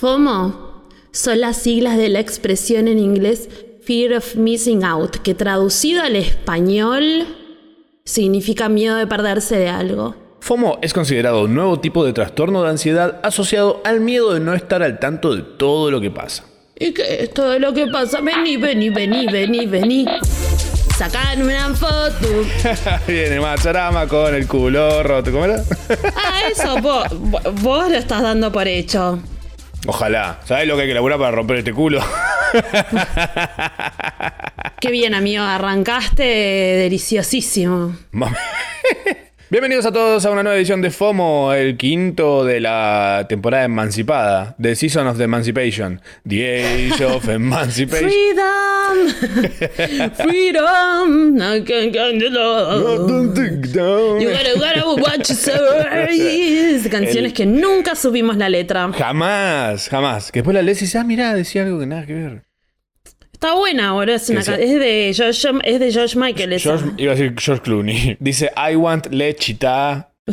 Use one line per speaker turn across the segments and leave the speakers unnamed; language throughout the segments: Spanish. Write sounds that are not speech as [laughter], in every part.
FOMO son las siglas de la expresión en inglés Fear of Missing Out, que traducido al español significa miedo de perderse de algo.
FOMO es considerado un nuevo tipo de trastorno de ansiedad asociado al miedo de no estar al tanto de todo lo que pasa.
¿Y qué es todo lo que pasa? Vení, vení, vení, vení, vení. Sacan una foto. [laughs]
Viene Machorama con el culo roto. ¿Cómo era?
Ah, eso, vos, vos lo estás dando por hecho.
Ojalá. ¿Sabes lo que hay que laburar para romper este culo?
Qué bien, amigo. Arrancaste deliciosísimo. [laughs]
Bienvenidos a todos a una nueva edición de FOMO, el quinto de la temporada emancipada, The Season of the Emancipation, The Age of [laughs] Emancipation.
Freedom, [laughs] freedom, I can't get the love. You gotta, gotta watch yourself. [laughs] Canciones que nunca subimos la letra.
Jamás, jamás. Que después la lees y dices, ah, mirá, decía algo que nada que ver.
Está buena ahora, es, una es de George, es de George Michael. esa.
George, iba a decir George Clooney. [laughs] Dice, I want lechita. [laughs]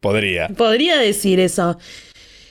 Podría.
Podría decir eso.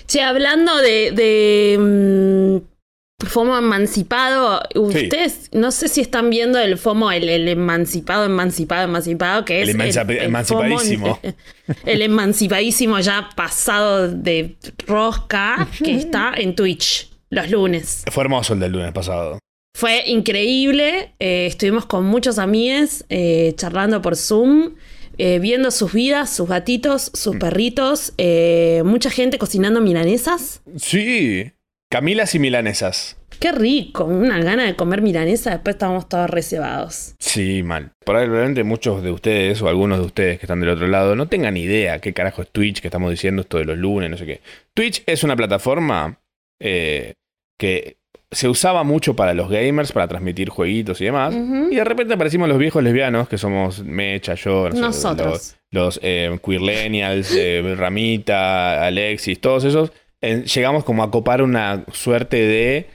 Che, hablando de, de mm, FOMO emancipado, ustedes no sé si están viendo el FOMO, el, el emancipado, emancipado, emancipado, que
El
es
emanci-
FOMO,
emancipadísimo. [laughs]
el emancipadísimo ya pasado de rosca que está en Twitch los lunes.
Fue hermoso el del lunes pasado.
Fue increíble. eh, estuvimos con muchos amigues eh, charlando por Zoom, eh, viendo sus vidas, sus gatitos,
Mm.
sus perritos. eh, mucha gente cocinando milanesas.
Sí. Camilas y milanesas.
Qué rico, una gana de comer milanesa. Después estábamos todos reservados.
Sí, mal. Probablemente muchos de ustedes o algunos de ustedes que están del otro lado no tengan idea qué carajo es Twitch, que estamos diciendo esto de los lunes, no sé qué. Twitch es una plataforma eh, que se usaba mucho para los gamers, para transmitir jueguitos y demás. Y de repente aparecimos los viejos lesbianos, que somos Mecha, yo, no sé,
Nosotros.
los, los eh, Queerlenials, eh, Ramita, Alexis, todos esos. eh, llegamos como a copar una suerte de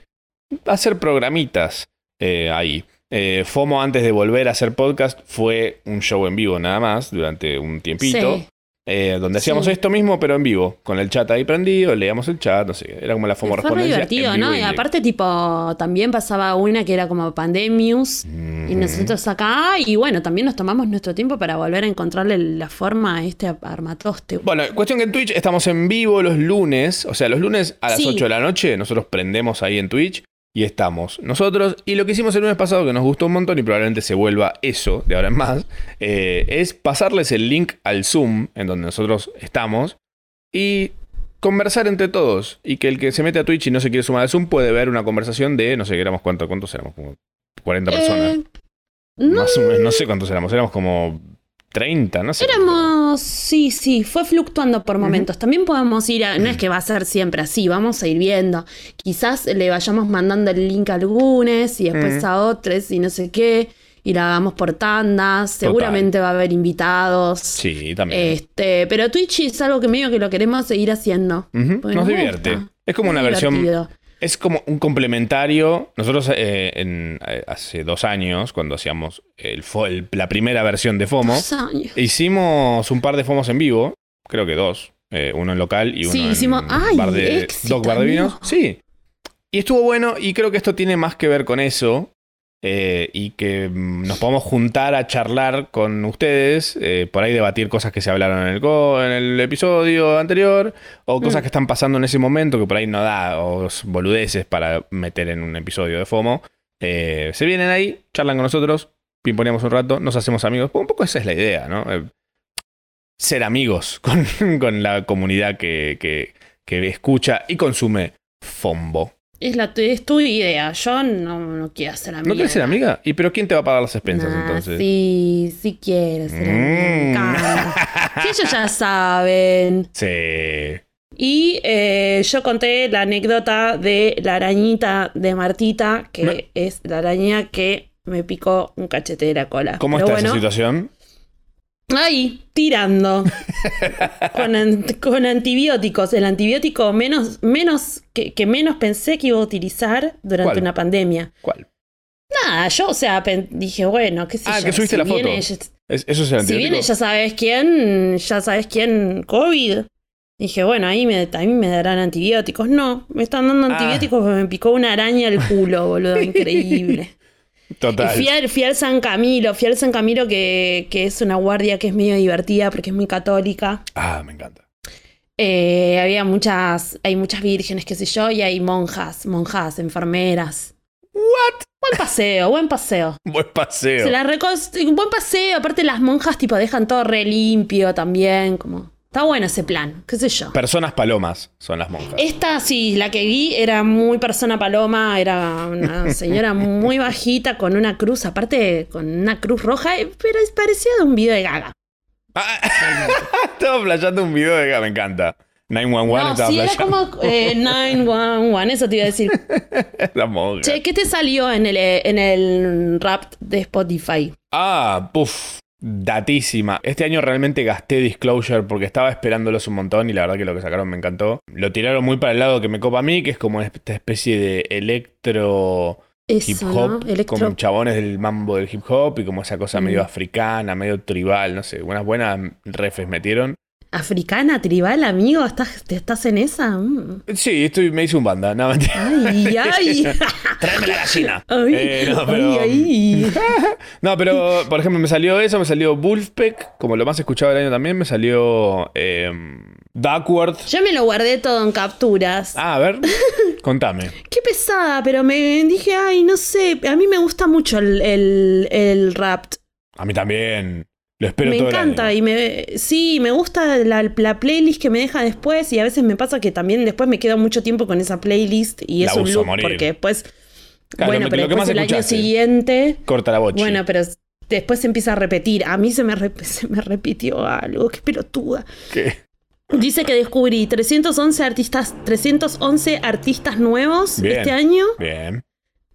hacer programitas eh, ahí. Eh, FOMO antes de volver a hacer podcast fue un show en vivo nada más durante un tiempito.
Sí.
Eh, donde hacíamos
Sí.
esto mismo pero en vivo, con el chat ahí prendido, leíamos el chat, no sé, era como la FOMO
Fue divertido, ¿no? Y aparte, tipo, también pasaba una que era como Pandemius. Y nosotros acá, y bueno, también nos tomamos nuestro tiempo para volver a encontrarle la forma a este armatoste.
Bueno, cuestión que en Twitch estamos en vivo los lunes, o sea, los lunes a las
Sí.
8 de la noche, nosotros prendemos ahí en Twitch y estamos nosotros. Y lo que hicimos el lunes pasado, que nos gustó un montón y probablemente se vuelva eso de ahora en más, eh, es pasarles el link al Zoom en donde nosotros estamos y conversar entre todos. Y que el que se mete a Twitch y no se quiere sumar al Zoom puede ver una conversación de, no sé, éramos cuánto, ¿cuántos éramos? Como 40 personas.
Eh, no,
Más o menos, no sé cuántos éramos, éramos como 30, no sé.
éramos, sí, sí, fue fluctuando por momentos. También podemos ir a, no es que va a ser siempre así, vamos a ir viendo. Quizás le vayamos mandando el link a algunos y después a otros y no sé qué. Y la hagamos por tandas. Seguramente va a haber invitados.
Sí, también.
Este, pero Twitch es algo que medio que lo queremos seguir haciendo.
Nos
nos
divierte.
gusta.
Es como una versión. Es como un complementario. Nosotros eh, en- eh, hace dos años, cuando hacíamos el el- la primera versión de FOMO, hicimos un par de FOMos en vivo. Creo que dos. eh, uno en local y uno
Sí,
en
hicimos- ¡Ay,
bar de,
éxito,
Doc Bar de Vinos. Sí. Y estuvo bueno y creo que esto tiene más que ver con eso. Eh, y que mm, nos podemos juntar a charlar con ustedes, eh, por ahí debatir cosas que se hablaron en el, en el episodio anterior, o cosas
Mm.
que están pasando en ese momento que por ahí no da, o boludeces para meter en un episodio de FOMO. Eh, se vienen ahí, charlan con nosotros, pimponeamos un rato, nos hacemos amigos. Un poco esa es la idea, ¿no? Ser amigos [laughs] con, con la comunidad que, que, que escucha y consume FOMBO.
Es, la, es tu idea. Yo no, no quiero ser amiga.
¿No quieres ser amiga? ¿Y pero quién te va a pagar las expensas
Nah,
entonces?
Sí, sí quiero ser amiga.
Mm.
encanta. [laughs] Sí, ellos ya saben.
Sí.
Y eh, yo conté la anécdota de la arañita de Martita, que es la araña que me picó un cachete de la cola.
¿Cómo
Pero
está esa
bueno,
situación?
Ahí, tirando. [laughs] con, an- con antibióticos. El antibiótico menos, menos que, que menos pensé que iba a utilizar durante
¿Cuál?
una pandemia.
¿Cuál?
Nada, yo, o sea, dije, bueno, qué sé
Ah,
yo.
que subiste la
viene
foto.
ella-
Es- ¿Eso es el
si
antibiótico?
viene, ya sabes quién, ya sabes quién, COVID. Dije, bueno, ahí me, a mí me darán antibióticos. No, me están dando
Ah.
antibióticos porque me picó una araña el culo, boludo, [laughs] increíble.
Total.
Y fui al, fui al San Camilo, fui al San Camilo que, que es una guardia que es medio divertida porque es muy católica.
Ah, me encanta.
Eh, había muchas, hay muchas vírgenes, qué sé yo, y hay monjas, monjas, enfermeras.
What?
Buen paseo, buen paseo. [laughs]
Buen paseo.
Se buen paseo, aparte las monjas tipo dejan todo re limpio también, como está bueno ese plan, qué sé yo.
Personas palomas son las monjas.
Esta sí, la que vi era muy persona paloma, era una [laughs] señora muy bajita con una cruz, aparte con una cruz roja, eh, pero parecía de un video de Gaga.
Ah, [laughs] estaba flasheando un video de me encanta. 911
No,
estaba
sí, era
flasheando.
como eh, [laughs] 911, eso te iba a decir.
La monja.
Che, ¿qué te salió en el, en el rap de Spotify?
Ah, puff. Datísima. Este año realmente gasté Disclosure porque estaba esperándolos un montón y la verdad que lo que sacaron me encantó. Lo tiraron muy para el lado que me copa a mí, que es como esta especie de electro
Eso,
hip hop,
¿no? Electro.
como chabones del mambo del hip hop y como esa cosa medio africana, medio tribal, no sé, unas buenas refes metieron.
Africana, tribal, amigo, ¿estás, te ¿estás en esa? Mm.
Sí, estoy, me hice un banda, no, mentira.
Ay, [laughs] ay. [laughs]
Tráeme la gallina. [laughs]
Ay,
Eh, no, pero,
ay, ay.
no, pero, por ejemplo, me salió eso, me salió Wolfpack, como lo más escuchado del año también, me salió eh, Duckworth.
Yo me lo guardé todo en capturas.
Ah, a ver, contame.
Qué pesada, pero me dije, ay, no sé, a mí me gusta mucho el, el, el rap.
A mí también. Lo espero
me
todo el
encanta
año.
y me sí, me gusta la, la playlist que me deja después y a veces me pasa que también después me quedo mucho tiempo con esa playlist y
La
es un loop porque después
Claro,
bueno,
lo-
pero
lo
después el año siguiente
Corta la bocha.
bueno, pero después se empieza a repetir. A mí se me, [laughs] se me repitió algo, qué pelotuda.
¿Qué?
Dice que descubrí 311 artistas, 311 artistas nuevos
Bien.
este año.
Bien.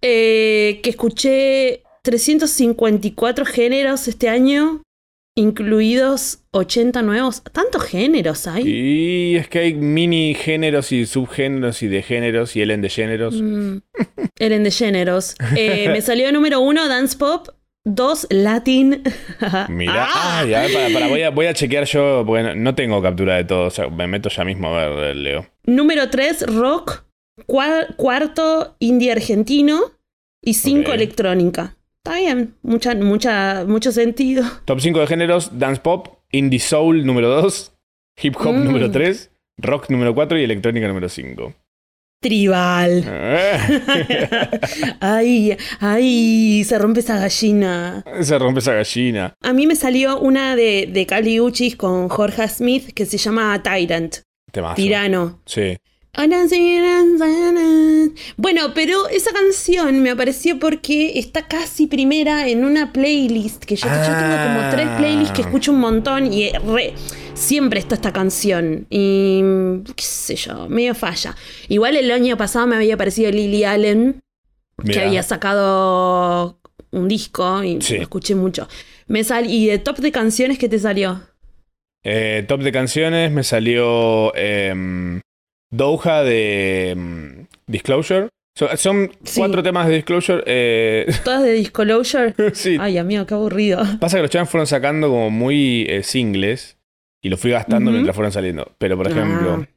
eh, que escuché 354 géneros este año, incluidos 80 nuevos. ¿Tantos géneros hay?
Y es que hay mini géneros y subgéneros y de géneros y Ellen de géneros.
Mm, Ellen de géneros. Eh, me [laughs] salió número uno Dance Pop, dos Latin. [laughs]
Mira,
Ah.
ah, ya, para, para, voy, a, voy a chequear yo, porque no, no tengo captura de todo, o sea, me meto ya mismo a ver, Leo.
Número 3, rock. Cua- cuarto, indie argentino. Y 5,
Ok.
electrónica. Está bien, mucha, mucha, mucho sentido. [laughs]
Top 5 de géneros, dance pop, indie soul número 2, hip hop
Mm.
número 3, rock número 4 y electrónica número 5.
Tribal. [laughs] [laughs] ay, ay, se rompe esa gallina.
Se rompe esa gallina.
A mí me salió una de, de Cali Uchis con Jorge Smith que se llama Tyrant,
Temazo.
tirano.
Sí.
Bueno, pero esa canción me apareció porque está casi primera en una playlist que yo, yo tengo como
Ah.
tres playlists que escucho un montón y re- siempre está esta canción. Y qué sé yo, medio falla. Igual el año pasado me había aparecido Lily Allen, que había sacado un disco y
Sí.
lo escuché mucho. Me sal y de top de canciones que te salió.
Eh, top de canciones me salió em, Doha de em, Disclosure. So- son
Sí.
cuatro temas de Disclosure. eh, [laughs]
Todas de Disclosure. [laughs]
sí.
Ay, amigo, qué aburrido.
Pasa que los chavales fueron sacando como muy eh, singles y los fui gastando mientras fueron saliendo. Pero, por ejemplo,
Ah.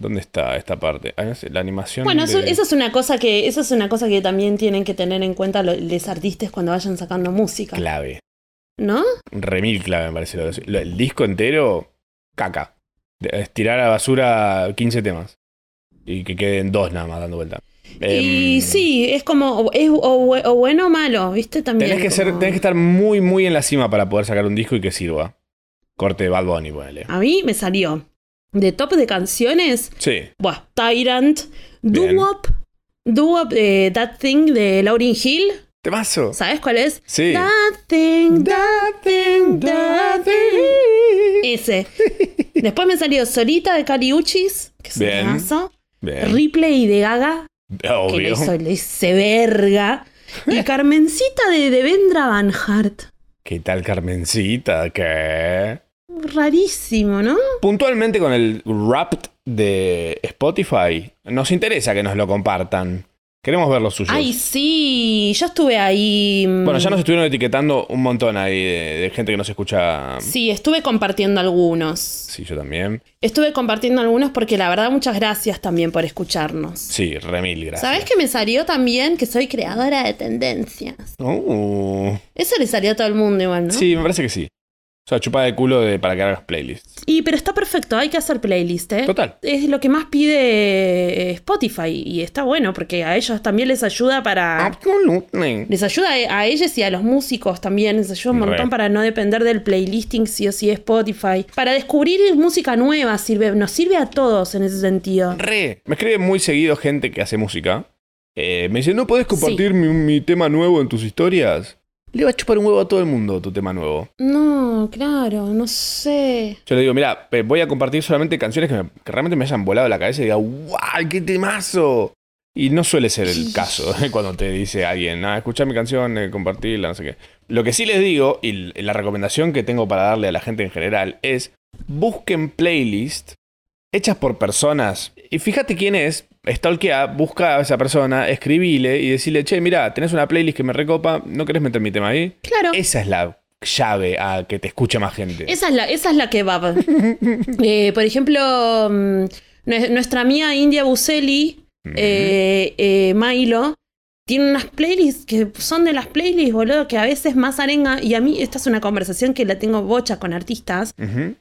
¿dónde está esta parte? Ah, la animación.
Bueno, eso,
de-
eso es una cosa que eso es una cosa que también tienen que tener en cuenta lo- los artistas cuando vayan sacando música,
Clave.
¿no?
Remil clave, me parece. El disco entero, caca. De- es tirar a la basura 15 temas. Y que queden dos nada más dando vuelta.
y
Em,
sí, es como es o, bu- o bueno o malo, ¿viste? También.
Tenés que, ser, tenés que estar muy, muy en la cima para poder sacar un disco y que sirva. Corte de Bad Bunny, ponele.
A mí me salió de top de canciones,
Sí.
buah, Tyrant. Doo-Wop, Doo-Wop de That Thing de Lauryn Hill,
¿Temazo?
¿sabes cuál es?
Sí.
That Thing, That Thing, That Thing. Ese. Después me salió Solita de Cali Uchis, que es un temazo.
Bien.
Replay de Gaga, que le
Obvio.
hizo, le hice verga. Y [laughs] Carmencita de Devendra Van Hart.
¿Qué tal, Carmencita? ¿Qué?
Rarísimo, ¿no?
Puntualmente con el Wrapped de Spotify, nos interesa que nos lo compartan. Queremos ver los suyos.
Ay, sí, yo estuve ahí. mm,
Bueno, ya nos estuvieron etiquetando un montón ahí de, de gente que nos escucha.
Sí, estuve compartiendo algunos.
Sí, yo también.
Estuve compartiendo algunos porque la verdad muchas gracias también por escucharnos.
Sí, remil, gracias.
¿Sabes que me salió también que soy creadora de tendencias?
Uh,
Eso le salió a todo el mundo igual, ¿no?
Sí, me parece que sí. O sea, chupada de culo de, para que hagas playlists.
Y pero está perfecto, hay que hacer playlist, ¿eh?
Total.
Es lo que más pide Spotify y está bueno porque a ellos también les ayuda para...
Absolutely.
Les ayuda a ellos y a los músicos también, les ayuda un montón
Re.
para no depender del playlisting sí o sí de Spotify. Para descubrir música nueva sirve, nos sirve a todos en ese sentido.
Re. Me escribe muy seguido gente que hace música. Eh, me dice, ¿no podés compartir mi, mi tema nuevo en tus historias? Le va a chupar un huevo a todo el mundo tu tema nuevo.
No, claro, no sé.
Yo le digo, mira, voy a compartir solamente canciones que, me- que realmente me hayan volado la cabeza y diga, ¡guau! ¡Qué temazo! Y no suele ser el caso [laughs] ¿eh? cuando te dice alguien, ah, escucha mi canción, eh, compartirla, no sé qué. Lo que sí les digo, y la recomendación que tengo para darle a la gente en general, es busquen playlists hechas por personas. Y fíjate quién es, stalkea, busca a esa persona, escribile y decirle, che, mira, tenés una playlist que me recopa, ¿no querés meter mi tema ahí?
Claro.
Esa es la llave a que te escuche más gente.
Esa es la, esa es la que va. [laughs] Eh, por ejemplo, mm, nue- nuestra amiga India Buseli, eh, eh, Milo, tiene unas playlists que son de las playlists, boludo, que a veces más arenga. Y a mí, esta es una conversación que la tengo bocha con artistas,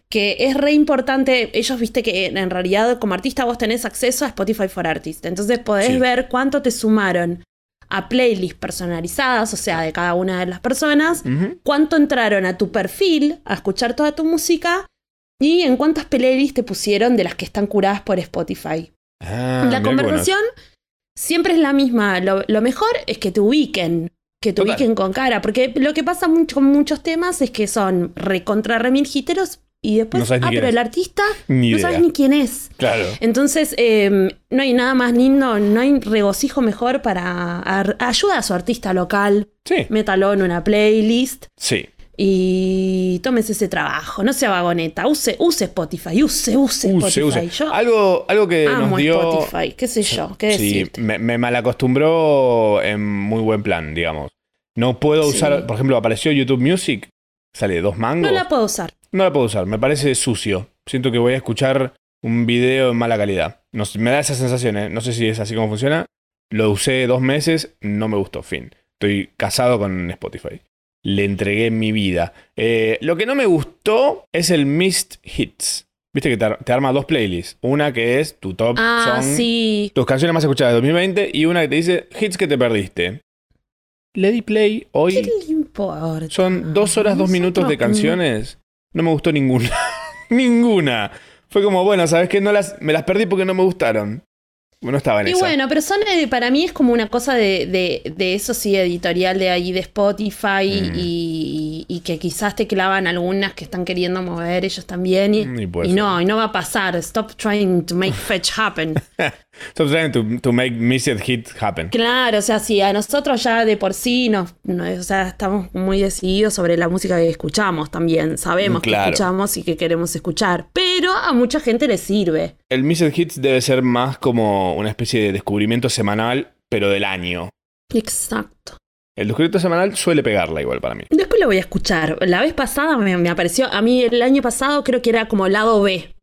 que es re importante. Ellos viste que en realidad, como artista, vos tenés acceso a Spotify for Artists. Entonces podés
Sí.
ver cuánto te sumaron a playlists personalizadas, o sea, de cada una de las personas cuánto entraron a tu perfil a escuchar toda tu música y en cuántas playlists te pusieron de las que están curadas por Spotify.
Ah,
la conversación siempre es la misma. Lo, lo mejor es que te ubiquen. Que te
Total.
ubiquen con cara. Porque lo que pasa mucho, con muchos temas es que son recontra remil hiteros y después,
No
ah, pero
es.
el artista
Ni
no
idea.
sabes ni quién es.
Claro.
Entonces, eh, no hay nada más lindo, no hay regocijo mejor para ar- ayuda a su artista local.
Sí.
Métalo en una playlist
Sí.
Y tómese ese trabajo, no sea vagoneta, use, use Spotify, use, use,
Use,
Spotify.
use.
Yo
Algo, algo que
amo
nos dio.
Spotify, qué sé yo, qué
Sí,
decirte.
me, me malacostumbró en muy buen plan, digamos. No puedo
Sí.
usar, por ejemplo, apareció YouTube Music, sale dos mangos.
No la puedo usar.
No la puedo usar, me parece sucio. Siento que voy a escuchar un video en mala calidad. No me da esa sensación, ¿eh? no sé si es así como funciona. Lo usé dos meses, no me gustó, fin. Estoy casado con Spotify. Le entregué mi vida. Eh, lo que no me gustó es el Missed Hits. Viste que te, ar- te arma dos playlists. Una que es tu top
Ah, sí.
tus canciones más escuchadas de 2020 y una que te dice hits que te perdiste. Le di play
¿Qué
hoy.
le importa?
Son dos horas, dos minutos de canciones. No me gustó ninguna. [laughs] ninguna. Fue como, bueno, ¿sabes qué? No las, me las perdí porque no me gustaron. No estaba en
Y
esa.
bueno, pero son, eh, para mí es como una cosa de, de, de eso sí, editorial de ahí de Spotify
Mm.
y, y que quizás te clavan algunas que están queriendo mover ellos también y,
Mm, y
no, y no va a pasar. Stop trying to make [laughs] fetch happen. [laughs]
Stop trying to, to make missed hit happen.
Claro, o sea, si a nosotros ya de por sí nos, no- o sea, estamos muy decididos sobre la música que escuchamos también, sabemos
Claro.
que escuchamos y que queremos escuchar, pero a mucha gente le sirve.
El missed hits debe ser más como una especie de descubrimiento semanal, pero del año.
Exacto.
El descubrimiento semanal suele pegarla igual para mí.
Después lo voy a escuchar. La vez pasada me, me apareció, a mí el año pasado creo que era como lado B,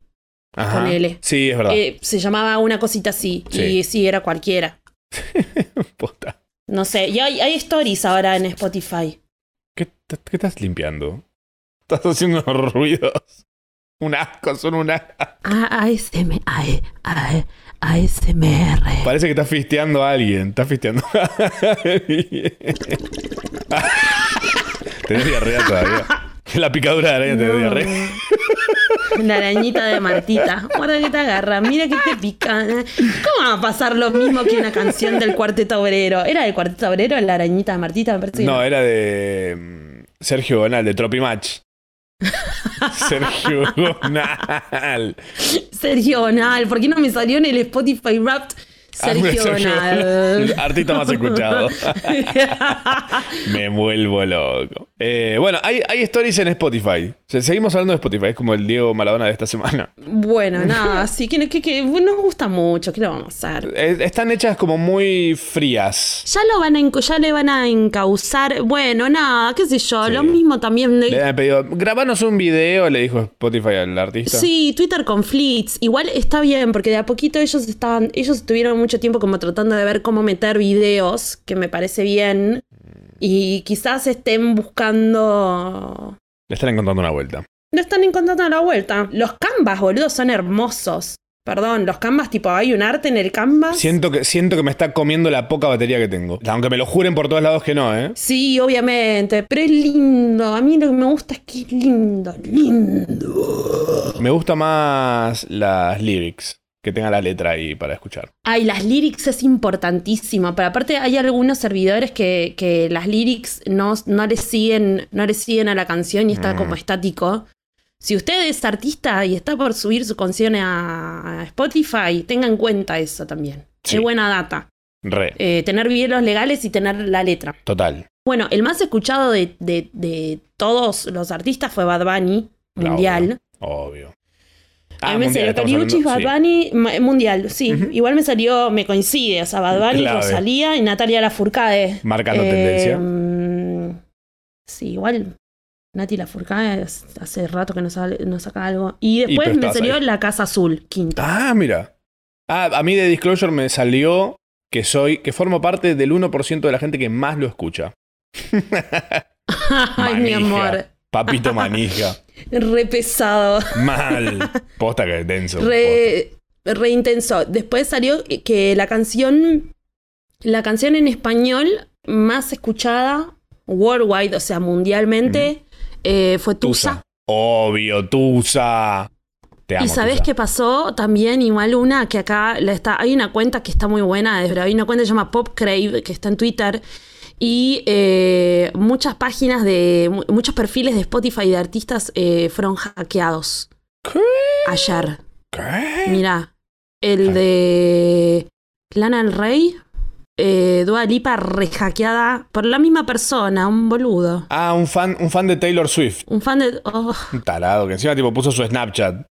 Ajá.
Ponele.
Sí, es verdad.
Eh, se llamaba una cosita así,
Sí.
y sí, era cualquiera. [laughs]
Posta.
No sé, y hay, hay stories ahora en Spotify.
¿Qué, qué estás limpiando? Estás haciendo [laughs] ruidos. Un asco, son un asco.
A- ASM, A- A- ASMR.
Parece que estás fisteando a alguien. Estás fisteando a alguien. [laughs] Tenés diarrea todavía. La picadura de araña te dio diarrea.
La arañita de Martita. Guarda que te agarra, mira que te pica. ¿Cómo va a pasar lo mismo que una canción del Cuarteto Obrero? ¿Era del Cuarteto Obrero la arañita de Martita? Me parece que
No, era de mm, Sergio Gonal, de Tropimatch. Sergio Gonal.
Sergio Bonal. ¿Por qué no me salió en el Spotify Wrapped? Sergio Bonal.
Artista más escuchado. [laughs] Me vuelvo loco. Eh, bueno, hay, hay stories en Spotify. seguimos hablando de Spotify, es como el Diego Maradona de esta semana.
Bueno, [laughs] nada, así que, que, nos gusta mucho, ¿qué lo vamos a hacer?
Eh, están hechas como muy frías.
Ya lo van a ya le van a encauzar. Bueno, nada, qué sé yo, lo mismo también.
Le han pedido, grabanos un video, le dijo Spotify al artista.
Sí, Twitter con Fleets. Igual está bien, porque de a poquito ellos estaban, ellos estuvieron mucho tiempo como tratando de ver cómo meter videos, que me parece bien. Y quizás estén buscando.
Le están encontrando una vuelta.
Le están encontrando la vuelta. Los canvas, boludo, son hermosos. Perdón, los canvas, tipo, hay un arte en el canvas.
Siento que, siento que me está comiendo la poca batería que tengo. Aunque me lo juren por todos lados que no, ¿eh?
Sí, obviamente. Pero es lindo. A mí lo que me gusta es que es lindo, lindo.
Me gusta más las lyrics que tenga la letra ahí para escuchar.
Ay, las lyrics es importantísimo, pero aparte hay algunos servidores que, las lyrics no, no, le siguen, no le siguen a la canción y está como mm. estático. Si usted es artista y está por subir su canción a, Spotify, tenga en cuenta eso también. Es buena data.
Re.
Eh, tener videos legales y tener la letra.
Total.
Bueno, el más escuchado de, todos los artistas fue Bad Bunny, mundial.
obvio.
A mí me salió Cariuchis, Bad Bunny, mundial, sí. Igual me salió, me coincide, o sea, Bad Bunny, Rosalía y Natalia Lafourcade.
Marcando eh, tendencia. Mm,
sí, igual Nati Lafourcade hace rato que no, saca algo. Y después me salió La Casa Azul, quinta.
Ah, mira. Ah, a mí de Disclosure me salió que soy, que formo parte del 1% de la gente que más lo escucha. [laughs] [laughs]
Ay, mi amor.
Papito manija.
Re pesado.
Mal. [laughs] Posta que es denso.
Re, re, intenso. Después salió que la canción. La canción en español más escuchada worldwide, o sea, mundialmente, eh, fue Tusa.
Obvio, Tusa. Te amo,
y sabes qué pasó también, igual una que acá está, hay una cuenta que está muy buena, hay una cuenta que se llama Pop Crave, que está en Twitter, y eh, muchas páginas de. muchos perfiles de Spotify de artistas eh, fueron hackeados.
¿Qué?
Ayer.
¿Qué?
Mira, el de Lana del Rey. Eh, Dua Lipa rehackeada por la misma persona, un boludo.
Ah, un fan, un fan de Taylor Swift.
Un fan de. Oh.
Un tarado que encima tipo puso su Snapchat.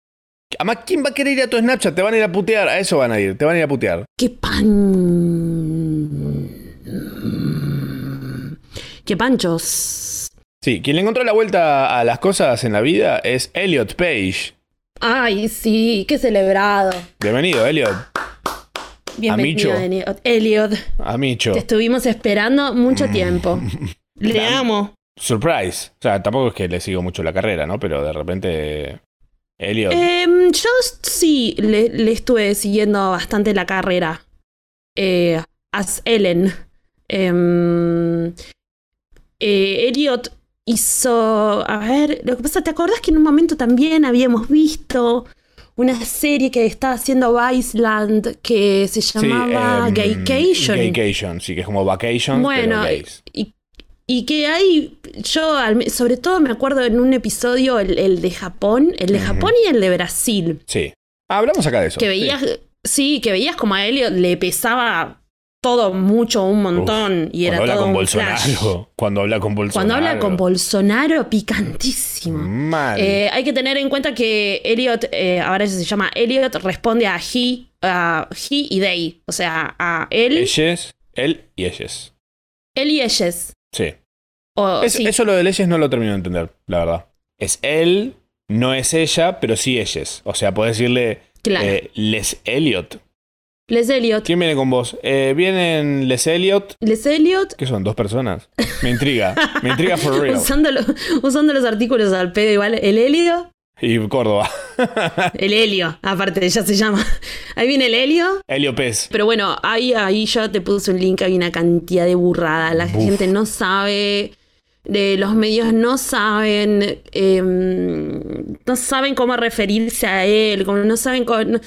Además, ¿quién va a querer ir a tu Snapchat? Te van a ir a putear. A eso van a ir. Te van a ir a putear.
¡Qué pan! ¡Qué panchos!
Sí, quien le encontró la vuelta a las cosas en la vida es Elliot Page.
Ay, sí, qué celebrado.
Bienvenido, Elliot.
Bienvenido, Elliot. Elliot.
Amicho.
Te estuvimos esperando mucho tiempo. [laughs] le amo.
Surprise. O sea, tampoco es que le sigo mucho la carrera, ¿no? Pero de repente. Elliot.
Em, yo sí le, estuve siguiendo bastante la carrera. Eh, as Ellen. Eh, eh, Elliot hizo. A ver, lo que pasa, ¿te acordás que en un momento también habíamos visto una serie que estaba haciendo Viceland que se llamaba sí, em, Gaycation?
Gaycation, sí, que es como Vacation. Bueno,
y, y, que hay. Yo, sobre todo, me acuerdo en un episodio, el, de Japón, el de Japón y el de Brasil.
Sí. hablamos acá de eso.
Que veías. Sí. que veías como a Elliot le pesaba todo mucho, un montón. y era
cuando
habla
con Bolsonaro. [laughs] Cuando habla con Bolsonaro.
Cuando habla con Bolsonaro, picantísimo.
Mal.
Eh, hay que tener en cuenta que Elliot, eh, ahora se llama Elliot, responde a he, a he y they. O sea, a él.
Ellos, él y ellos.
Él y ellos.
Sí. Eso lo de ellos no lo termino de entender, la verdad. Es él, no es ella, pero sí ellos. O sea, puedes decirle eh, les Elliot.
Les Elliot.
¿Quién viene con vos? Eh, vienen Les Elliot.
Les Elliot.
¿Qué son? ¿Dos personas? Me intriga. Me intriga for real. [laughs]
usando, los artículos al pedo igual. El Helio.
Y Córdoba. [laughs]
el Helio, aparte, ya se llama. Ahí viene el Helio.
Helio Pez.
Pero bueno, ahí, ahí yo te puse un link, hay una cantidad de burrada. La gente no sabe de los medios no saben, em, no saben cómo referirse a él, no saben cómo,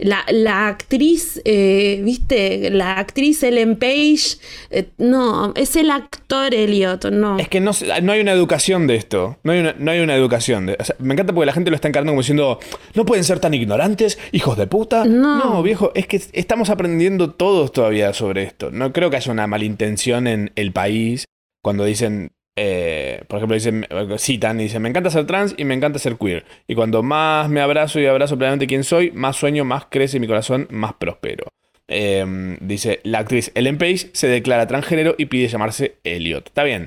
la, actriz, eh, viste, la actriz Ellen Page, eh, no, es el actor Elliot, no.
Es que no, no hay una educación de esto, no hay una, no hay una educación. De, me encanta porque la gente lo está encarando como diciendo, no pueden ser tan ignorantes, hijos de puta. No. no, viejo, es que estamos aprendiendo todos todavía sobre esto. No creo que haya una malintención en el país cuando dicen Eh, por ejemplo, dicen, citan y dicen, me encanta ser trans y me encanta ser queer. Y cuando más me abrazo y abrazo plenamente quién soy, más sueño, más crece mi corazón, más prospero. Em, dice, la actriz Ellen Page se declara transgénero y pide llamarse Elliot. Está bien.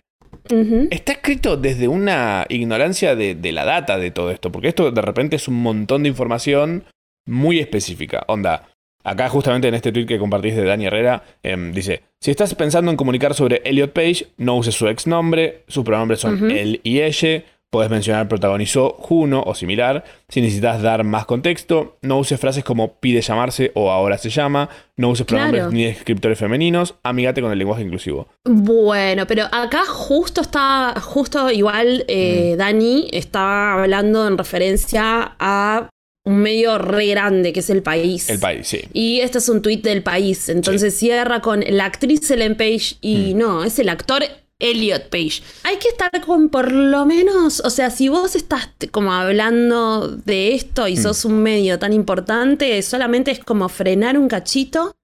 Está escrito desde una ignorancia de, de, la data de todo esto, porque esto de repente es un montón de información muy específica. Onda, Acá justamente en este tweet que compartís de Dani Herrera, em, dice, si estás pensando en comunicar sobre Elliot Page, no uses su ex nombre, sus pronombres son él y ella, puedes mencionar protagonizó Juno o similar, si necesitas dar más contexto, no uses frases como pide llamarse o ahora se llama, no uses pronombres ni descriptores femeninos, amigate con el lenguaje inclusivo.
Bueno, pero acá justo está, justo igual eh, Dani estaba hablando en referencia a un medio re grande que es el país.
El país, sí.
Y este es un tuit del país. Entonces cierra con la actriz Ellen Page y mm. no, es el actor Elliot Page. Hay que estar con por lo menos, o sea, si vos estás como hablando de esto y mm. sos un medio tan importante, solamente es como frenar un cachito,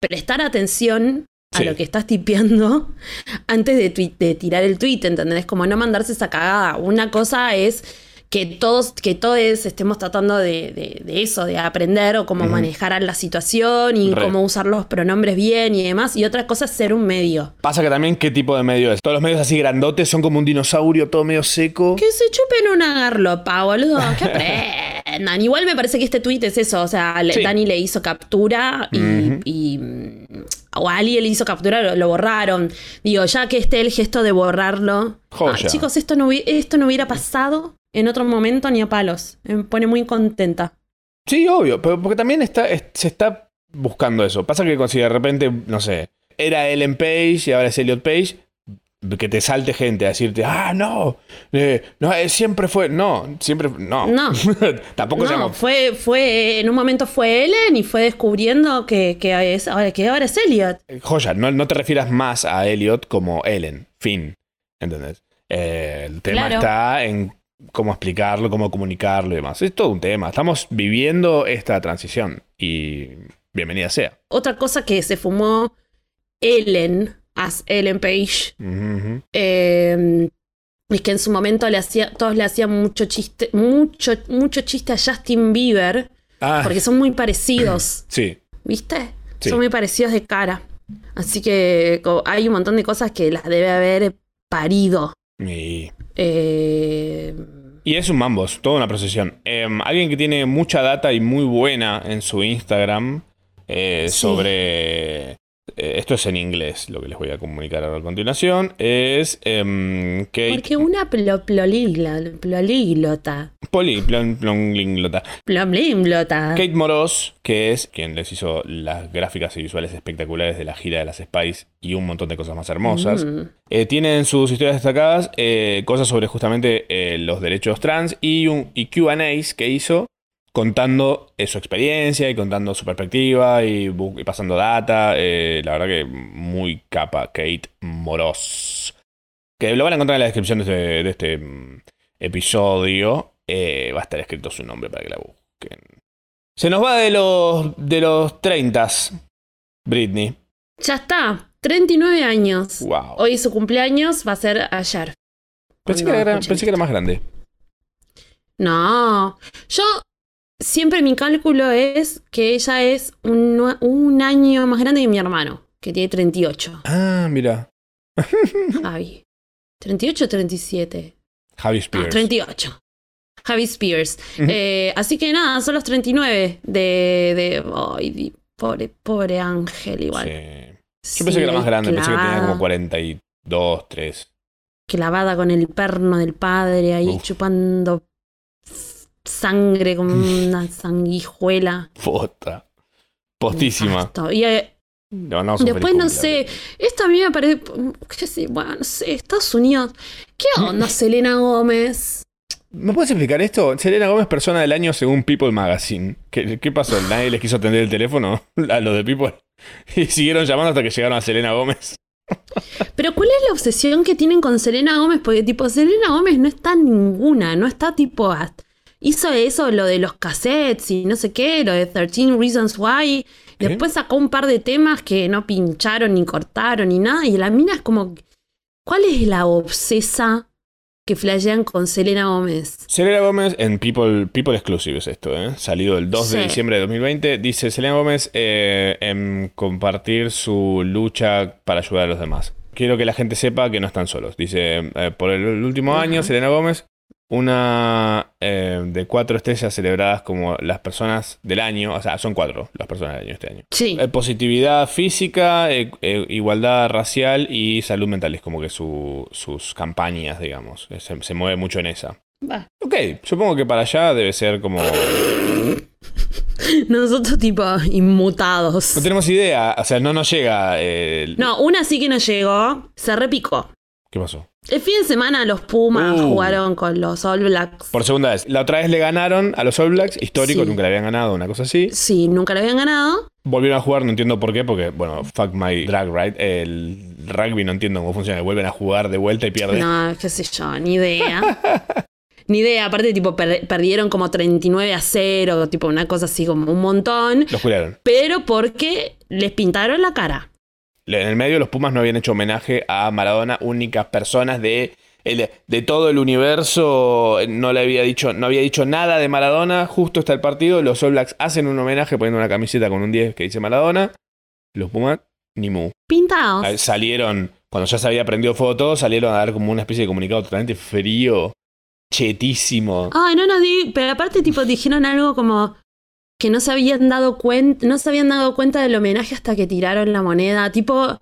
prestar atención a lo que estás tipeando [laughs] antes de, de tirar el tweet, ¿entendés? Como no mandarse esa cagada. Una cosa es que todos, que todos estemos tratando de, eso, de aprender o cómo manejar la situación y cómo usar los pronombres bien y demás. Y otra cosa es ser un medio.
Pasa que también qué tipo de medio es. Todos los medios así grandotes son como un dinosaurio, todo medio seco.
Que se chupen una garlopa, boludo. Que aprendan. Igual me parece que este tweet es eso. O sea, Dani le hizo captura y, o a alguien le hizo captura, lo, borraron. Digo, ya que esté el gesto de borrarlo. Ah, chicos, esto no, esto no hubiera pasado en otro momento ni a palos. Me pone muy contenta.
Sí, obvio, pero porque también está, se está buscando eso. Pasa que si de repente, no sé, era Ellen Page y ahora es Elliot Page, que te salte gente a decirte, ah, no, eh, no eh, siempre fue, no, siempre, no.
No. [laughs]
Tampoco
no, fue, fue, en un momento fue Ellen y fue descubriendo que, que, es, ahora, que ahora es Elliot.
Eh, joya, no, no te refieras más a Elliot como Ellen, fin, ¿entendés? el tema está en cómo explicarlo, cómo comunicarlo y demás. Es todo un tema. Estamos viviendo esta transición y bienvenida sea.
Otra cosa que se fumó Ellen, as Ellen Page, em, es que en su momento le hacía, todos le hacían mucho chiste, mucho, mucho chiste a Justin Bieber, ah. porque son muy parecidos. [clears throat]
Sí.
¿Viste? Son muy parecidos de cara. Así que hay un montón de cosas que las debe haber parido.
Y... Eh, y es un mambos, toda una procesión. Em, alguien que tiene mucha data y muy buena en su Instagram eh, sobre eh, esto es en inglés, lo que les voy a comunicar ahora a continuación, es um, Kate...
Porque una plolíglota.
Poli, plonglota. Kate Moros, que es quien les hizo las gráficas y visuales espectaculares de la gira de las Spice y un montón de cosas más hermosas. Mm. Eh, tiene en sus historias destacadas eh, cosas sobre justamente los derechos trans y, un, y QAs que hizo contando su experiencia y contando su perspectiva y, pasando data. Eh, la verdad que muy capa, Kate Moros. Que lo van a encontrar en la descripción de este, mm, episodio. Eh, va a estar escrito su nombre para que la busquen. Se nos va de los, de los 30, Britney.
Ya está, 39 años.
Wow.
Hoy su cumpleaños va a ser ayer.
Pensé, que era, pensé que era más grande.
No, yo siempre mi cálculo es que ella es un, año más grande que mi hermano, que tiene 38.
Ah, mira. [laughs]
Javi. ¿38 o 37?
Javi Spears.
38. Javi Spears. Eh, así que nada, son los 39 de. de pobre, pobre Ángel, igual.
Sí. Yo pensé que era más grande, pensé que tenía como 42, 3.
Clavada con el perno del padre ahí chupando sangre como [laughs] una sanguijuela.
Puta. Postísima.
Y, eh, después no sé, esto a mí me parece, bueno, no sé, Estados Unidos. ¿Qué onda [laughs] Selena Gómez?
¿Me puedes explicar esto? Selena Gómez, persona del año según People Magazine. ¿Qué, qué pasó? ¿Nadie les quiso atender el teléfono [laughs] a los de People? Y siguieron llamando hasta que llegaron a Selena Gómez.
Pero ¿cuál es la obsesión que tienen con Selena Gómez? Porque tipo, Selena Gómez no está ninguna, no está tipo hizo eso, lo de los cassettes y no sé qué, lo de 13 Reasons Why. Después sacó un par de temas que no pincharon ni cortaron ni nada. Y la mina es como. ¿Cuál es la obsesa que flashean con Selena Gómez?
Selena Gómez en People, People Exclusive es esto, ¿eh? Salido el 2 de diciembre de 2020. Dice Selena Gómez eh, en compartir su lucha para ayudar a los demás. Quiero que la gente sepa que no están solos. Dice, eh, por el, último año, Selena Gómez, una eh, de cuatro estrellas celebradas como las personas del año. O sea, son cuatro las personas del año este año.
Sí.
Eh, positividad física, eh, igualdad racial y salud mental. Es como que su- sus campañas, digamos. Se, se mueve mucho en esa.
Va.
Ok, supongo que para allá debe ser como... No [laughs]
Nosotros tipo inmutados.
tenemos idea, o sea, no nos llega...
No, una sí que nos llegó, se repicó.
¿Qué pasó?
El fin de semana los Pumas
Uh.
jugaron con los All Blacks.
Por segunda vez. La otra vez le ganaron a los All Blacks, histórico,
Sí.
nunca le habían ganado, una cosa así.
Sí, nunca le habían ganado.
Volvieron a jugar, no entiendo por qué, porque, bueno, fuck my drag, right? El rugby no entiendo cómo funciona, vuelven a jugar de vuelta y pierden.
No, qué sé yo, ni idea. [laughs] ni idea, aparte tipo per- perdieron como 39 a 0, tipo una cosa así como un montón.
Los culiaron.
Pero porque les pintaron la cara.
En el medio los Pumas no habían hecho homenaje a Maradona, únicas personas de, el- de todo el universo, no le había dicho, no había dicho nada de Maradona, justo está el partido, los All Blacks hacen un homenaje poniendo una camiseta con un 10 que dice Maradona, los Pumas, ni mu.
Pintados.
Eh, Salieron, cuando ya se había prendido fuego todo, salieron a dar como una especie de comunicado totalmente frío, chetísimo.
Ay, no nos di. Pero aparte, tipo, dijeron algo como que no se habían dado cuenta. No se habían dado cuenta del homenaje hasta que tiraron la moneda. Tipo.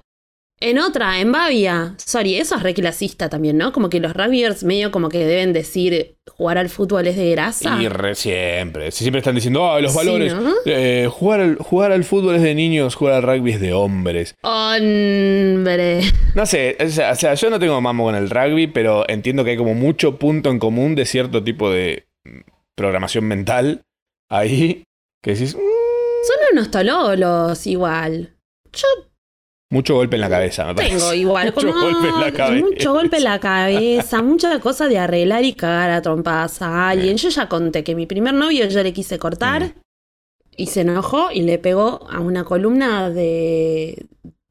En otra, en Bavia. Sorry, eso es re clasista también, ¿no? Como que los rugbyers medio como que deben decir jugar al fútbol es de grasa.
Y re siempre, siempre están diciendo, ah, los
Sí,
valores,
¿no?
eh, jugar, al, jugar al fútbol es de niños, jugar al rugby es de hombres.
Hombre.
No sé, o sea, o sea, yo no tengo mambo con el rugby, pero entiendo que hay como mucho punto en común de cierto tipo de programación mental ahí, que decís, "Mm,
Son unos tololos igual. Yo
mucho golpe en la cabeza, me parece.
tengo igual. [laughs]
mucho
como,
golpe en la cabeza.
Mucho golpe en la cabeza, mucha cosa de arreglar y cagar a trompadas a alguien. Yo ya conté que mi primer novio yo le quise cortar y se enojó y le pegó a una columna de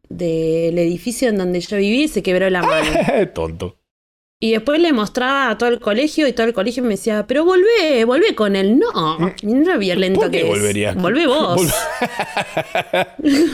del edificio en donde yo viví y se quebró la mano. [laughs]
Tonto.
Y después le mostraba a todo el colegio y todo el colegio me decía, pero volvé, volvé con él. No, mira lo violento
Mm. ¿Por qué
que es.
volverías?
Volvé [laughs] vos. [laughs]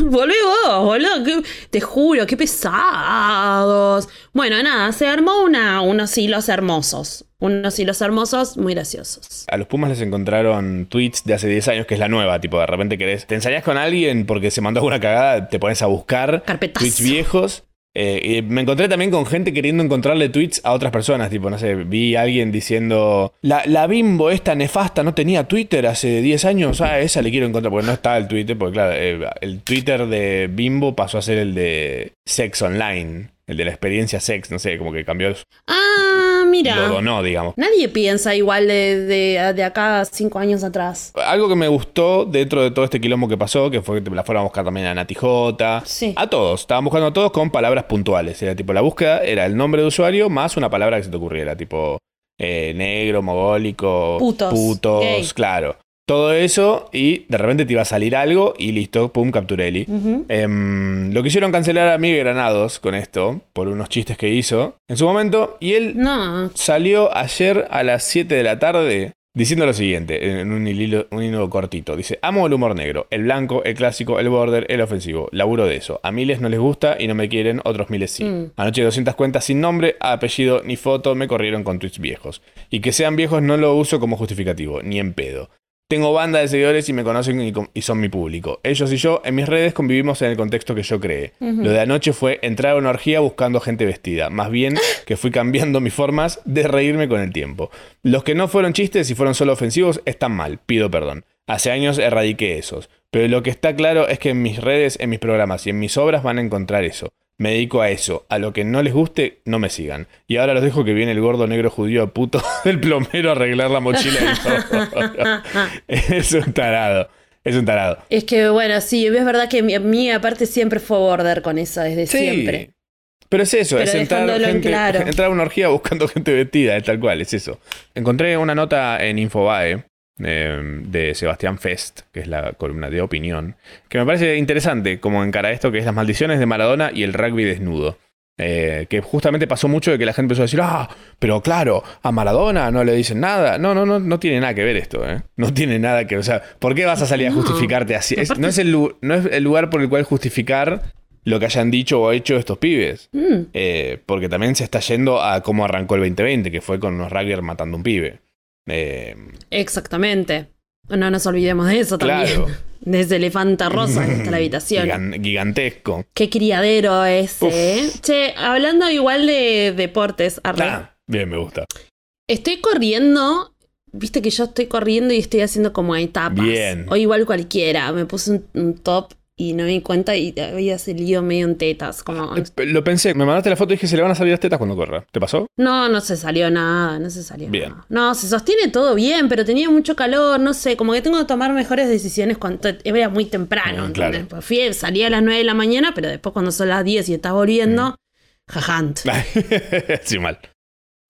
Volvé vos, boludo. que- te juro, qué pesados. Bueno, nada, se armó una, unos hilos hermosos. Unos hilos hermosos muy graciosos.
A los Pumas les encontraron tweets de hace 10 años, que es la nueva, tipo, de repente querés, te ensayás con alguien porque se mandó alguna cagada, te pones a buscar
Carpetazo.
tweets viejos. Eh, y me encontré también con gente queriendo encontrarle tweets a otras personas, tipo, no sé, vi a alguien diciendo, la, la bimbo esta nefasta no tenía Twitter hace 10 años, ah, esa le quiero encontrar, porque no está el Twitter, porque claro, eh, el Twitter de bimbo pasó a ser el de Sex Online, el de la experiencia sex, no sé, como que cambió,
Ah, mira.
lo donó, digamos.
Nadie piensa igual de, de, de acá cinco años atrás.
Algo que me gustó dentro de todo este quilombo que pasó, que fue que la fueron a buscar también a Nati J,
Sí.
a todos, estaban buscando a todos con palabras puntuales. Era tipo, la búsqueda era el nombre de usuario más una palabra que se te ocurriera, tipo eh, negro, mogólico,
Putos,
putos, claro. Todo eso y de repente te iba a salir algo y listo, pum, captureli.
Ujú.
Em, lo quisieron cancelar a Miguel Granados con esto, por unos chistes que hizo en su momento, y él
No,
salió ayer a las 7 de la tarde diciendo lo siguiente, en un hilo, un hilo cortito. Dice, amo el humor negro, el blanco, el clásico, el border, el ofensivo. Laburo de eso. A miles no les gusta y no me quieren, otros miles sí.
Mm.
Anoche 200 cuentas sin nombre, apellido ni foto me corrieron con tweets viejos. Y que sean viejos no lo uso como justificativo, ni en pedo. Tengo banda de seguidores y me conocen y, son mi público. Ellos y yo en mis redes convivimos en el contexto que yo creé. Lo de anoche fue entrar a una orgía buscando gente vestida. Más bien [laughs] que fui cambiando mis formas de reírme con el tiempo. Los que no fueron chistes y fueron solo ofensivos están mal, pido perdón. Hace años erradiqué esos. Pero lo que está claro es que en mis redes, en mis programas y en mis obras van a encontrar eso. Me dedico a eso. A lo que no les guste, no me sigan. Y ahora los dejo que viene el gordo negro judío puto [laughs] del plomero a arreglar la mochila. [laughs] [laughs] Es un tarado. Es un tarado.
es que bueno, sí, es verdad que mi, mi aparte siempre fue border con eso desde
Sí.
siempre.
Pero es eso,
Pero
es entrar, gente-
claro.
entrar a una orgía buscando gente vestida, es tal cual, es eso. Encontré una nota en Infobae eh, de Sebastián Fest, que es la columna de opinión, que me parece interesante como encara esto que es las maldiciones de Maradona y el rugby desnudo. Eh, que justamente pasó mucho de que la gente empezó a decir, ah, pero claro, a Maradona no le dicen nada. No, no, no, no tiene nada que ver esto, ¿eh? No tiene nada que ver. O sea, ¿por qué vas a salir a justificarte así? no, es el, no es el lugar por el cual justificar lo que hayan dicho o hecho estos pibes. Mm. Eh, porque también se está yendo a cómo arrancó el 2020, que fue con unos ruggers matando un pibe.
Eh, Exactamente. No nos olvidemos de eso también. [laughs] De ese elefante rosa que está en la habitación.
gigantesco.
Qué criadero ese. ¿eh? Che, hablando igual de deportes.
Ah, bien, me gusta.
Estoy corriendo. Viste que yo estoy corriendo y estoy haciendo como etapas. Bien. O igual cualquiera. Me puse un top y no me di cuenta y había salido medio en tetas. Como... Eh,
lo pensé, me mandaste la foto y dije se le van a salir las tetas cuando corra. ¿Te pasó?
No, no se salió nada, no se salió bien. No, se sostiene todo bien, pero tenía mucho calor, no sé, como que tengo que tomar mejores decisiones cuando era muy temprano. Mm, claro. Pues fui, salí a las 9 de la mañana, pero después cuando son las 10 y estás volviendo, mm. jajant. [laughs]
sí, mal.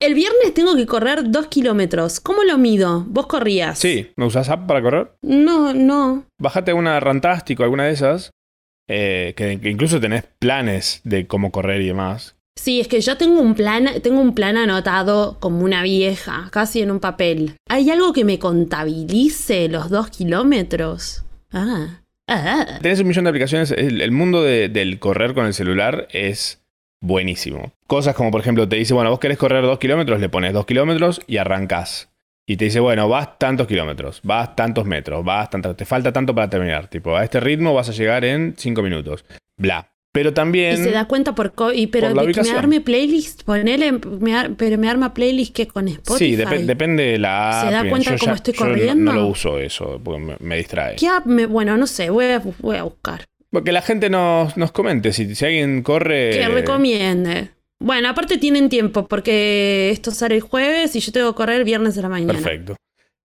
El viernes tengo que correr dos kilómetros. ¿Cómo lo mido? ¿Vos corrías?
Sí. ¿Me usás app para correr?
No, no.
Bájate una Rantástico, alguna de esas. Eh, que, incluso tenés planes de cómo correr y demás.
Sí, es que yo tengo un plan, tengo un plan anotado como una vieja, casi en un papel. ¿Hay algo que me contabilice los dos kilómetros? Ah.
ah. Tenés un millón de aplicaciones. El, mundo del correr con el celular es buenísimo. Cosas como, por ejemplo, te dice, bueno, vos querés correr dos kilómetros, le pones dos kilómetros y arrancás. Y te dice, bueno, vas tantos kilómetros, vas tantos metros, vas tanto, te falta tanto para terminar. Tipo, a este ritmo vas a llegar en cinco minutos. Bla. Pero también.
Y se da cuenta por. Y, pero de que me arme playlist, ponele. pero me arma playlist que con Spotify.
Sí, depende de la
app. ¿Se da cuenta cómo estoy corriendo?
No, lo uso eso, porque me, distrae.
¿Qué app? Me, bueno, no sé, voy a, voy a buscar.
Que la gente nos, nos comente si, si alguien corre.
Que recomiende. Bueno, aparte tienen tiempo porque esto sale el jueves y yo tengo que correr el viernes de la mañana.
Perfecto.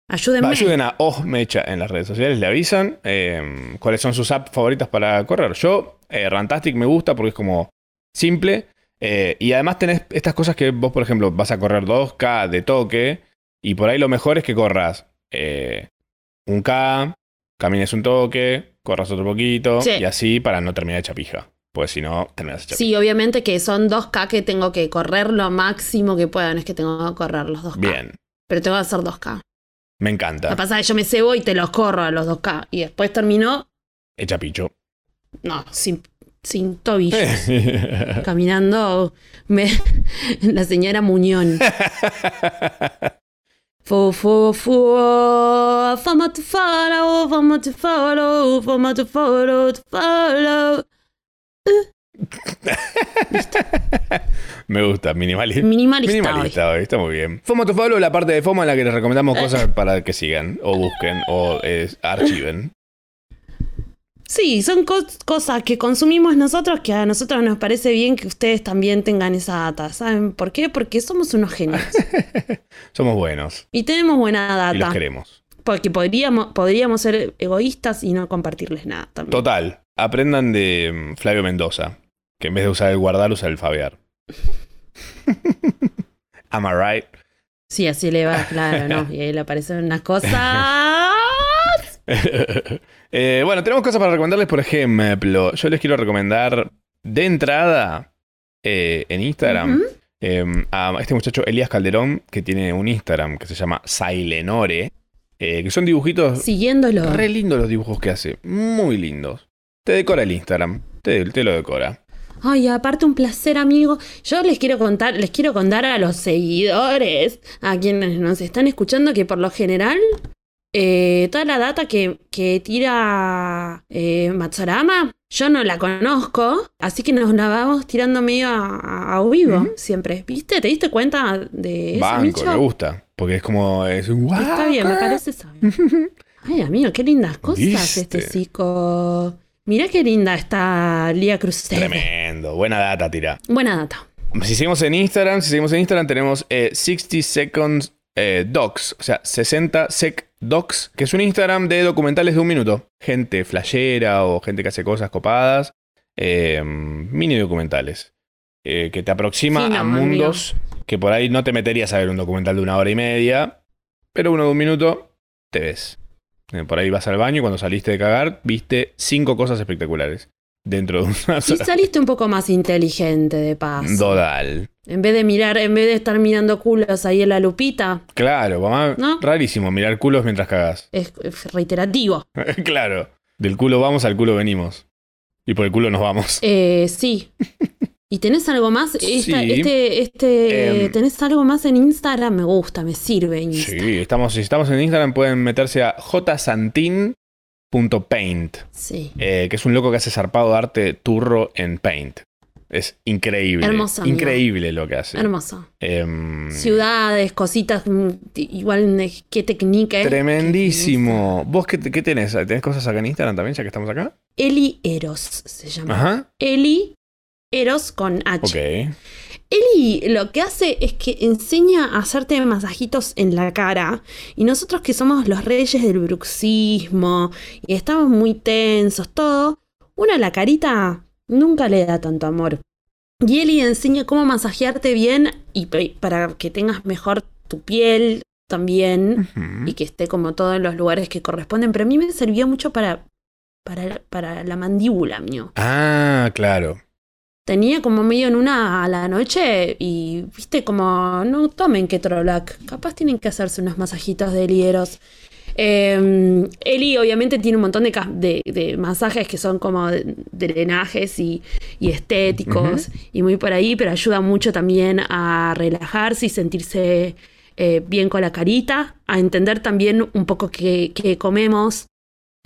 Ayúdenme.
ayuden a Oh Mecha en las redes sociales, le avisan eh, cuáles son sus apps favoritas para correr. Yo, eh, Rantastic me gusta porque es como simple. Eh, y además tenés estas cosas que vos, por ejemplo, vas a correr 2K de toque. Y por ahí lo mejor es que corras un K, camines un toque, corras otro poquito y así para no terminar de chapija. Pues si no, terminas chapija.
Sí, obviamente que son 2K que tengo que correr lo máximo que pueda, no es que tengo que correr los 2K. Bien. Pero tengo que hacer 2K.
Me encanta.
Lo que pasa es que yo me cebo y te los corro a los 2K. Y después termino.
Hecha picho.
No, sin, sin tobillos. [laughs] Caminando. Me, [laughs] la señora Muñón. [laughs] Fu, fama to follow, fama to follow, fama to follow, to follow. [laughs]
Me gusta, minimalista.
Minimalista.
Minimalista está muy bien. FOMO to follow, la parte de FOMO en la que les recomendamos cosas para que sigan, o busquen, o archiven.
Sí, son cosas que consumimos nosotros que a nosotros nos parece bien que ustedes también tengan esa data. ¿Saben por qué? Porque somos unos genios. [laughs]
somos buenos.
Y tenemos buena data. Y
los queremos.
Porque podríamos, podríamos ser egoístas y no compartirles nada también.
Total. Aprendan de mm, Flavio Mendoza, que en vez de usar el guardar, usa el fabear. [laughs] Am I right?
Sí, así le va, claro, ¿no? [laughs] Y ahí le aparecen unas cosas.
Eh, bueno, tenemos cosas para recomendarles, por ejemplo. Yo les quiero recomendar de entrada eh, en Instagram em, a este muchacho Elías Calderón, que tiene un Instagram que se llama Sailenore. Eh, que son dibujitos.
Siguiéndolo.
Re lindos los dibujos que hace. Muy lindos. Te decora el Instagram. Te, te lo decora.
Ay, aparte un placer, amigo. Yo les quiero contar, les quiero contar a los seguidores, a quienes nos están escuchando, que por lo general eh, toda la data que, que tira eh, Matsurama, yo no la conozco, así que nos la vamos tirando medio a, vivo siempre. ¿Viste? ¿Te diste cuenta de eso?
Banco, me gusta. Porque es como. Es,
Está bien, me parece saber. [laughs] Ay, amigo, qué lindas cosas este psico. Mira qué linda está Lía Cruz.
Tremendo. Buena data, tira.
Buena data.
Si seguimos en Instagram, si seguimos en Instagram, tenemos 60 eh, Seconds Docs. O sea, 60 Sec Docs, que es un Instagram de documentales de un minuto. Gente flashera o gente que hace cosas copadas. Eh, mini documentales. Eh, que te aproxima a mundos que por ahí no te meterías a ver un documental de una hora y media. Pero uno de un minuto, te ves. Eh, por ahí vas al baño y cuando saliste de cagar, viste cinco cosas espectaculares. Dentro de una
Y saliste un poco más inteligente de paz.
Total.
En vez de mirar, en vez de estar mirando culos ahí en la lupita,
Claro, mamá.
¿No?
Rarísimo mirar culos mientras cagas. [laughs]
es, es reiterativo.
claro. Del culo vamos al culo venimos. Y por el culo nos vamos. [laughs]
Eh, sí. ¿Y tenés algo más? Esta-
Sí.
Este, este,
Em.
¿Tenés algo más en Instagram? Me gusta, me sirve Instagram.
Sí, estamos, si estamos en Instagram pueden meterse a jsantin.paint,
Sí.
eh, que es un loco que hace zarpado de arte turro en Paint. Es increíble. Increíble lo que hace.
Hermoso.
Em,
Ciudades, cositas, mm, igual de qué técnica. ¿eh?
Tremendísimo. ¿Vos qué, qué tenés? ¿Tenés cosas acá en Instagram también, ya que estamos acá?
Eli Eros se llama.
Ajá.
Eli Eros con H.
Ok.
Eli lo que hace es que enseña a hacerte masajitos en la cara. Y nosotros que somos los reyes del bruxismo y estamos muy tensos, todo, una la carita nunca le da tanto amor. Y Eli enseña cómo masajearte bien y para que tengas mejor tu piel también y que esté como todo en los lugares que corresponden. Pero a mí me sirvió mucho para, para, para la mandíbula mío.
Ah, claro.
Tenía como medio en una a la noche y viste como no tomen Ketrolac, capaz tienen que hacerse unos masajitos de lieros. Eh, Eli obviamente tiene un montón de, de- de masajes que son como de- drenajes y, y estéticos y muy por ahí, pero ayuda mucho también a relajarse y sentirse eh, bien con la carita, a entender también un poco qué, qué comemos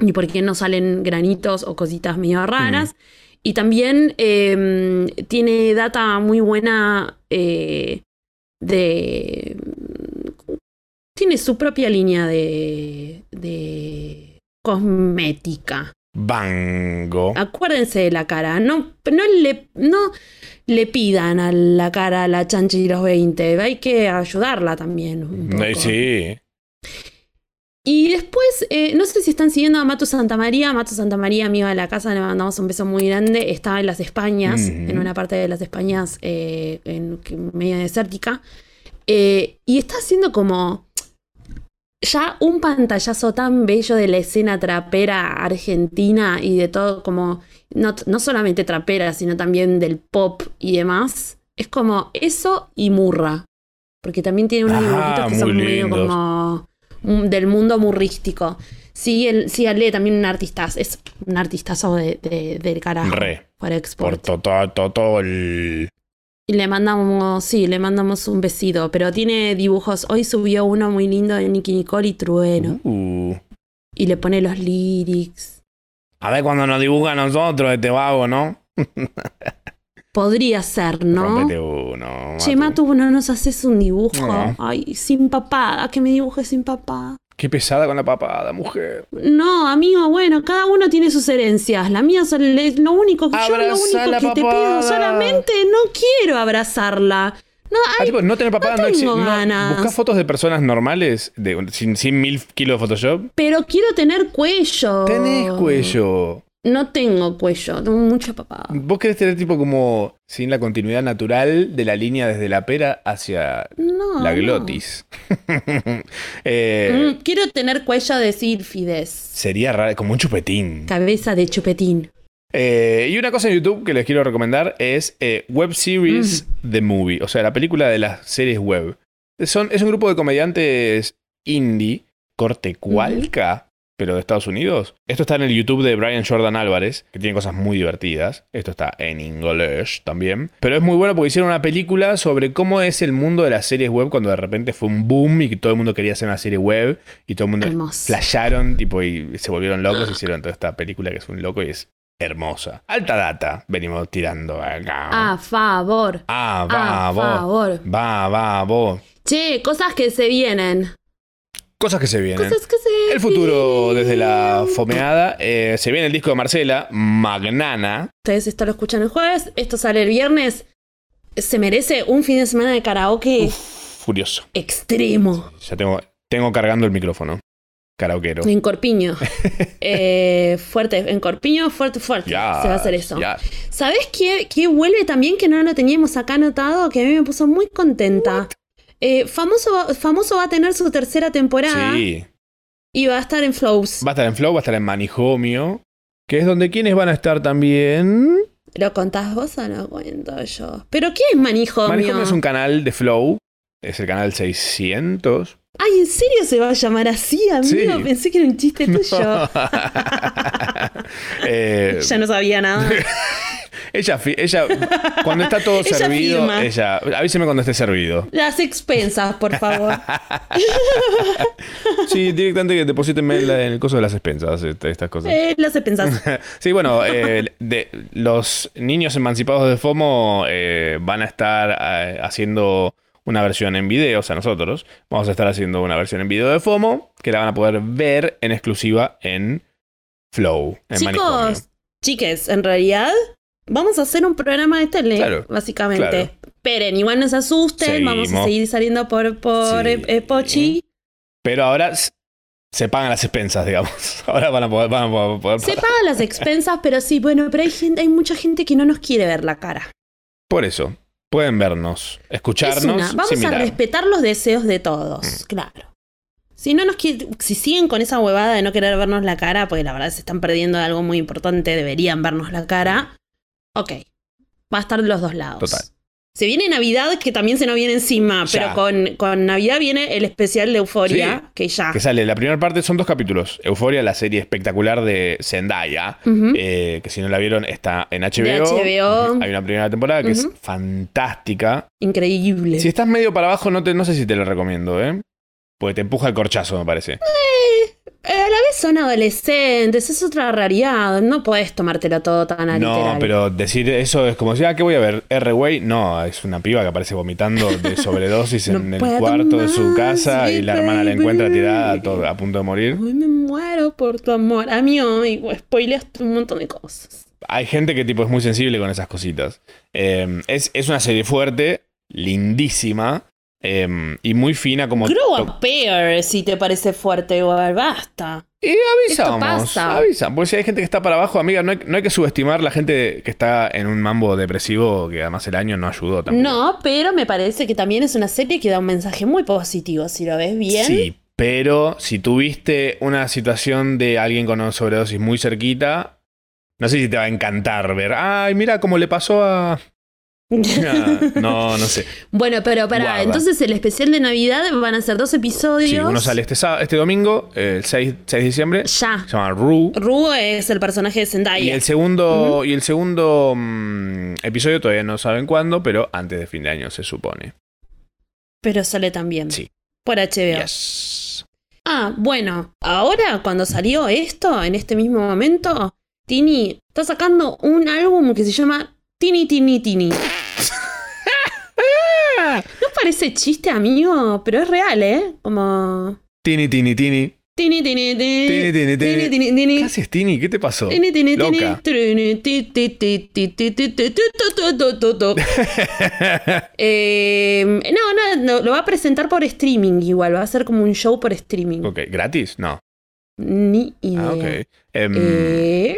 y por qué no salen granitos o cositas medio raras. Y también eh, tiene data muy buena eh, de... Tiene su propia línea de, de cosmética.
Bango.
Acuérdense de la cara. No, no, le, no le pidan a la cara a la chancha y los 20. Hay que ayudarla también. Un poco.
Eh, Sí.
Y después, eh, no sé si están siguiendo a Mato Santamaría. Mato Santamaría, amigo de la casa, le mandamos un beso muy grande. Está en las Españas, en una parte de las Españas eh, en, media desértica. Eh, y está haciendo como ya un pantallazo tan bello de la escena trapera argentina y de todo como, no, no solamente trapera, sino también del pop y demás. Es como eso y Murra. Porque también tiene unos
Ah,
dibujitos que son medio como del mundo murrístico. Sí, él, sí, lee también un artista, es un artistazo de, de- del carajo.
Re.
Por
Por
export.
todo, todo el...
Y le mandamos, sí, le mandamos un besito. Pero tiene dibujos. Hoy subió uno muy lindo de Nicky Nicole y Trueno.
Uh.
Y le pone los lyrics.
A ver cuando nos dibuja a nosotros este vago, ¿no? [laughs]
Podría ser, ¿no?
Rompete uno.
Che,
Matu.
¿no nos haces un dibujo?
No.
Ay, sin papada, que me dibuje sin papada.
Qué pesada con la papada, mujer.
No, amigo, bueno, cada uno tiene sus herencias. La mía le- lo único que yo lo único
la
que te pido
papada.
solamente no quiero abrazarla. No,
Ah,
ay,
tipo, no tener papada
no
no existe. No, fotos de personas normales de, sin, sin mil kilos de Photoshop.
pero quiero tener cuello.
Tenés cuello.
No tengo cuello, tengo mucha papada.
Vos querés tener tipo como sin la continuidad natural de la línea desde la pera hacia
No.
la
no.
glotis. [laughs] Eh,
Mm, quiero tener cuello de sílfides.
Sería raro, como un chupetín.
Cabeza de chupetín.
Eh, y una cosa en YouTube que les quiero recomendar es eh, Web Series The Movie, o sea, la película de las series web. Son, es un grupo de comediantes indie, corte cualca, pero de Estados Unidos. Esto está en el YouTube de Brian Jordan Álvarez, que tiene cosas muy divertidas. Esto está en inglés también. Pero es muy bueno porque hicieron una película sobre cómo es el mundo de las series web cuando de repente fue un boom y que todo el mundo quería hacer una serie web y todo el mundo
Hermoso.
flasharon tipo, y se volvieron locos y hicieron toda esta película que es un loco y es hermosa. Alta data venimos tirando acá.
A favor.
Ah, va,
a favor.
Va, va, vos.
Che, cosas que se vienen.
Cosas que se vienen.
Cosas que se
El futuro desde la fomeada. eh, se viene el disco de Marcela, Magnana.
Ustedes esto lo escuchan el jueves, esto sale el viernes. Se merece un fin de semana de karaoke
Furioso.
extremo.
Ya tengo, tengo cargando el micrófono. Karaoquero.
En Corpiño. [laughs] Eh, fuerte, en Corpiño, fuerte, fuerte.
Ya,
se va a hacer eso.
ya.
¿Sabes qué, qué vuelve también que no lo teníamos acá anotado? Que a mí me puso muy contenta. Eh, famoso, famoso va a tener su tercera temporada
Sí.
y va a estar en Flows.
Va a estar en Flow, va a estar en Manijomio. Que es donde quienes van a estar también.
¿Lo contás vos o lo cuento yo? ¿Pero qué es Manijomio?
Manijomio es un canal de Flow. Es el canal 600.
Ay, ¿en serio se va a llamar así, amigo?
Sí.
Pensé que era un chiste tuyo. [laughs] [laughs]
Eh,
ya no sabía nada. [laughs]
ella, ella, cuando está todo [laughs]
Ella
servido,
firma.
ella, avíseme cuando esté servido.
Las expensas, por favor. [laughs]
Sí, directamente que deposítenme en, el coso de las expensas, este, estas cosas.
Eh, las expensas. [laughs]
Sí, bueno, eh, de, los niños emancipados de FOMO eh, van a estar eh, haciendo una versión en video, o sea, nosotros vamos a estar haciendo una versión en video de FOMO que la van a poder ver en exclusiva en Flow. En Manicomio.
Chicos, chiques, en realidad vamos a hacer un programa de tele,
Claro,
básicamente.
claro.
Esperen, igual no se asusten, vamos a seguir saliendo por, por
Sí.
eh, eh, Pochi.
Pero ahora se pagan las expensas, digamos. [laughs] Ahora van a poder, van a poder- poder
Se pagan las expensas, pero sí, bueno, pero hay gente, hay mucha gente que no nos quiere ver la cara.
Por eso, pueden vernos,
Es
escucharnos.
una, vamos
sin
a
mirar. Mm.
respetar los deseos de todos, claro. Si no nos si siguen con esa huevada de no querer vernos la cara, porque la verdad se están perdiendo de algo muy importante, deberían vernos la cara. Ok. Va a estar de los dos lados.
Total.
Se viene Navidad, que también se nos viene encima,
Ya.
pero con, con Navidad viene el especial de Euforia,
Sí.
que ya.
Que sale, la primera parte son dos capítulos. Euforia, la serie espectacular de Zendaya, eh, que si no la vieron está en HBO.
De HBO.
Hay una primera temporada que es fantástica.
Increíble.
Si estás medio para abajo, no, te, no sé si te lo recomiendo, ¿eh? Porque te empuja el corchazo, me parece.
Eh, a la vez son adolescentes, es otra raridad. No podés tomártelo todo tan a
No,
literal.
pero decir eso es como si, ah, ¿qué voy a ver? R-Way. No, es una piba que aparece vomitando de [laughs] sobredosis
No
en el cuarto de su casa y la hermana la encuentra tirada a, todo- a punto de morir.
Ay, me muero por tu amor. Amigo, y spoileaste un montón de cosas.
Hay gente que tipo es muy sensible con esas cositas. Eh, es, es una serie fuerte, lindísima eh, y muy fina como...
Grow a pair, si te parece fuerte igual, basta.
Y avisamos,
pasa.
avisan. Porque si hay gente que está para abajo, amiga, no hay, no hay que subestimar la gente que está en un mambo depresivo que además el año no ayudó tampoco.
No, pero me parece que también es una serie que da un mensaje muy positivo, si lo ves bien.
Sí, pero si tuviste una situación de alguien con una sobredosis muy cerquita, no sé si te va a encantar ver, ay, mira cómo le pasó a... [laughs] No, no sé.
bueno, pero para, entonces el especial de Navidad van a ser dos episodios.
Sí, uno sale este, sábado- este domingo, el 6, 6 de diciembre,
Ya.
se llama Rue.
Ru es el personaje de Zendaya.
Y el segundo, y el segundo mm, episodio todavía no saben cuándo, pero antes de fin de año se supone.
Pero sale también.
Sí.
Por HBO.
Yes.
Ah, bueno, ahora cuando salió esto, en este mismo momento, Tini está sacando un álbum que se llama Tini Tini Tini parece chiste, amigo, pero es real, ¿eh? Como.
Tini, tini, tini.
Tini, tini, tini.
Tini, tini, tini.
tini, tini.
¿Qué haces, Tini? ¿Qué te pasó?
Tini, tini,
Loca.
no, no, no, lo va a presentar por streaming igual. Va a ser como un show por streaming.
Ok, ¿gratis? No.
Ni idea.
Ah. Um...
Eh,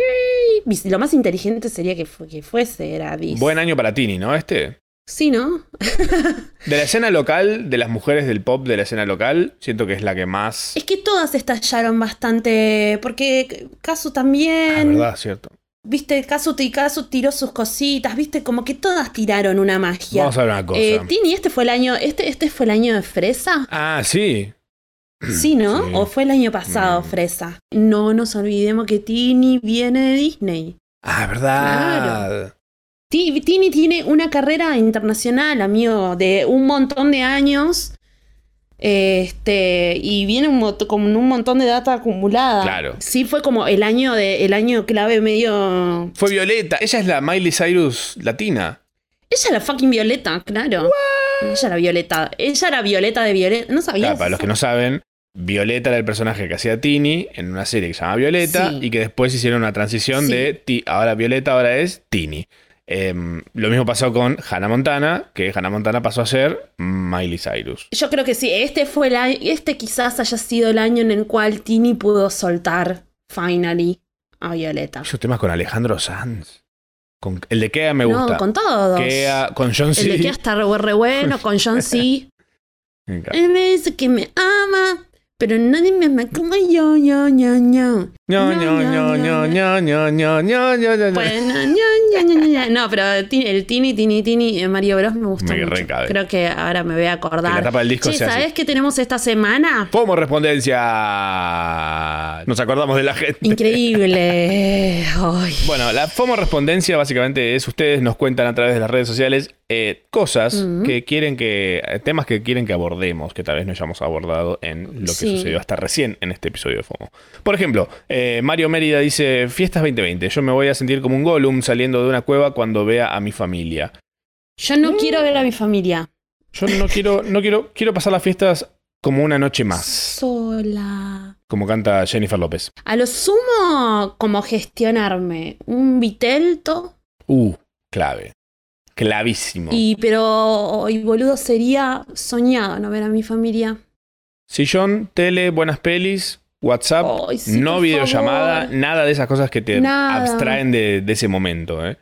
lo más inteligente sería que, fu que fuese, era
Buen año para Tini, ¿no? Este.
Sí, ¿no? [laughs]
De la escena local, de las mujeres del pop de la escena local, siento que es la que más.
Es que todas estallaron bastante. Porque Casu también.
Ah, verdad, cierto.
Viste, Casu y Casu tiró sus cositas. Viste, como que todas tiraron una magia.
Vamos a ver una cosa.
Eh, Tini, este fue el año. Este, este fue el año de Fresa.
ah, sí. [clears throat]
Sí, ¿no?
Sí.
¿O fue el año pasado,
Mm.
Fresa? No nos olvidemos que Tini viene de Disney.
Ah, verdad.
Tini tiene una carrera internacional, amigo, de un montón de años. Este, y viene un con un montón de data acumulada.
Claro.
Sí, fue como el año de, el año clave medio.
Fue Violeta. Ella es la Miley Cyrus latina.
Ella la fucking Violeta, claro. Ella era Violeta. Ella era Violeta de Violeta. No.
Claro, para los que no saben, Violeta era el personaje que hacía Tini en una serie que se llama Violeta
Sí.
y que después hicieron una transición
Sí.
de ti, ahora Violeta, ahora es Tini. Em, lo mismo pasó con Hannah Montana, que Hannah Montana pasó a ser Miley Cyrus.
Yo creo que sí. Este fue el año. Este quizás haya sido el año en el cual Tini pudo soltar, finally, a Violeta.
Esos temas con Alejandro Sanz. Con, el de Kea me gusta.
No, con todos.
Kea, con John
El de
C.
que está re, re bueno, con John C. [laughs] Él me dice que me ama, pero nadie me ama como yo, yo, yo, yo.
No, no, no, no, no, no, no, no, no, no.
No, no, no, no, no. No, pero el Tini, el Tini, Tini, Tini de Mario Bros me gustó
Me
mucho.
recabe.
Creo que ahora me voy a acordar.
Que la tapa del disco
Che,
sea así.
¿sabes qué tenemos esta semana?
FOMO respondencia. Nos acordamos de la gente.
Increíble. [laughs] Ay.
Bueno, la FOMO respondencia básicamente es ustedes nos cuentan a través de las redes sociales eh, cosas que quieren que. eh, temas que quieren que abordemos, que tal vez no hayamos abordado en lo que
Sí.
sucedió hasta recién en este episodio de FOMO. Por ejemplo, eh, Mario Mérida dice: Fiestas 2020. Yo me voy a sentir como un Gollum saliendo de una cueva cuando vea a mi familia.
Yo
Mm.
no quiero ver a mi familia.
Yo no quiero, no quiero, quiero pasar las fiestas como una noche más,
Sola.
como canta Jennifer López.
A lo sumo, como gestionarme. Un vitelto.
Uh, clave. Clavísimo.
Y, pero, y boludo, sería soñado no ver a mi familia.
Sillón, tele, buenas pelis, WhatsApp,
sí,
no videollamada,
favor.
nada de esas cosas que te
Nada.
abstraen de, de ese momento. ¿eh?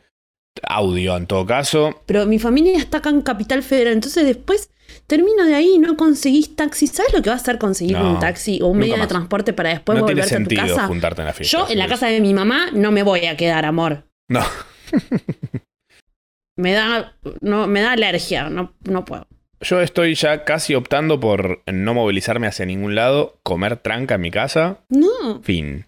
Audio, en todo caso.
Pero mi familia está acá en Capital Federal, entonces después termino de ahí y no conseguís taxi. ¿Sabes lo que va a hacer conseguir
No,
un taxi o un medio de transporte para después
no tiene
volverte a tu
sentido
casa?
juntarte en la fiesta.
Yo en la casa de mi mamá no me voy a quedar, amor.
No. [laughs]
Me da, no, me da alergia, no, no puedo.
Yo estoy ya casi optando por no movilizarme hacia ningún lado, comer tranca en mi casa.
No.
Fin.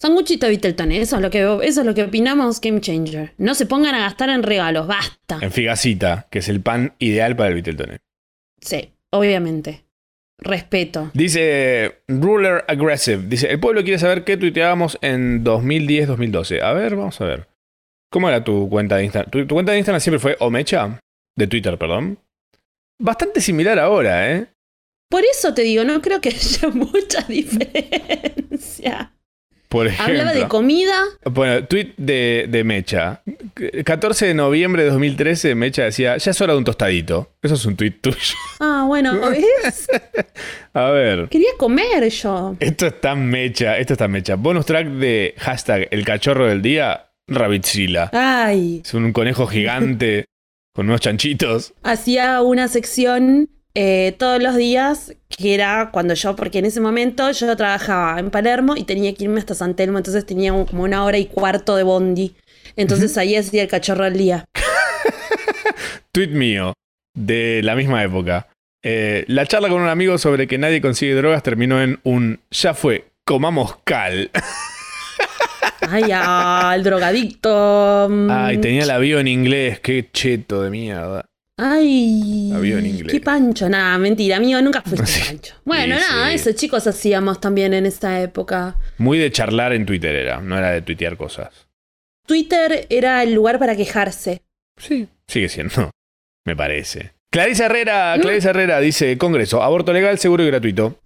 Sanguchito Vitelton, eso es lo que eso es lo que opinamos Game Changer. No se pongan a gastar en regalos, basta.
En figacita, que es el pan ideal para el Viteltoné.
Sí, obviamente. Respeto.
Dice Ruler Aggressive. Dice, el pueblo quiere saber qué tuiteábamos en 2010-2012. A ver, vamos a ver. ¿Cómo era tu cuenta de Instagram? ¿Tu, tu cuenta de Instagram siempre fue Omecha? De Twitter, perdón. Bastante similar ahora, ¿eh?
Por eso te digo, no creo que [laughs] haya mucha diferencia.
Por ejemplo.
Hablaba de comida.
Bueno, tweet de, de Mecha. 14 de noviembre de 2013, Mecha decía, ya es hora de un tostadito. Eso es un tweet tuyo.
Ah, bueno, [laughs] ¿ves?
A ver.
Quería comer yo.
Esto está mecha, esto está mecha. Bonus track de hashtag el cachorro del día, Rabitzila.
Ay.
Es un conejo gigante con unos chanchitos.
Hacía una sección eh, todos los días que era cuando yo, porque en ese momento yo trabajaba en Palermo y tenía que irme hasta San Telmo, entonces tenía un- como una hora y cuarto de bondi. Entonces ahí hacía el cachorro del día. [laughs]
Tweet mío, de la misma época. Eh, la charla con un amigo sobre que nadie consigue drogas terminó en un ya fue, comamos cal. [laughs]
Ay, al drogadicto.
Ay, tenía la bio en inglés, qué cheto de mierda.
Ay,
vio en inglés.
qué pancho, nada, mentira, amigo, nunca fuiste [laughs]
Sí.
pancho. Bueno,
Sí,
nada,
sí.
eso chicos hacíamos también en esa época.
Muy de charlar en Twitter era, no era de tuitear cosas.
Twitter era el lugar para quejarse.
Sí, sigue siendo, [laughs] me parece. Clarisa Herrera. Clarisa Herrera dice, Congreso, aborto legal, seguro y gratuito.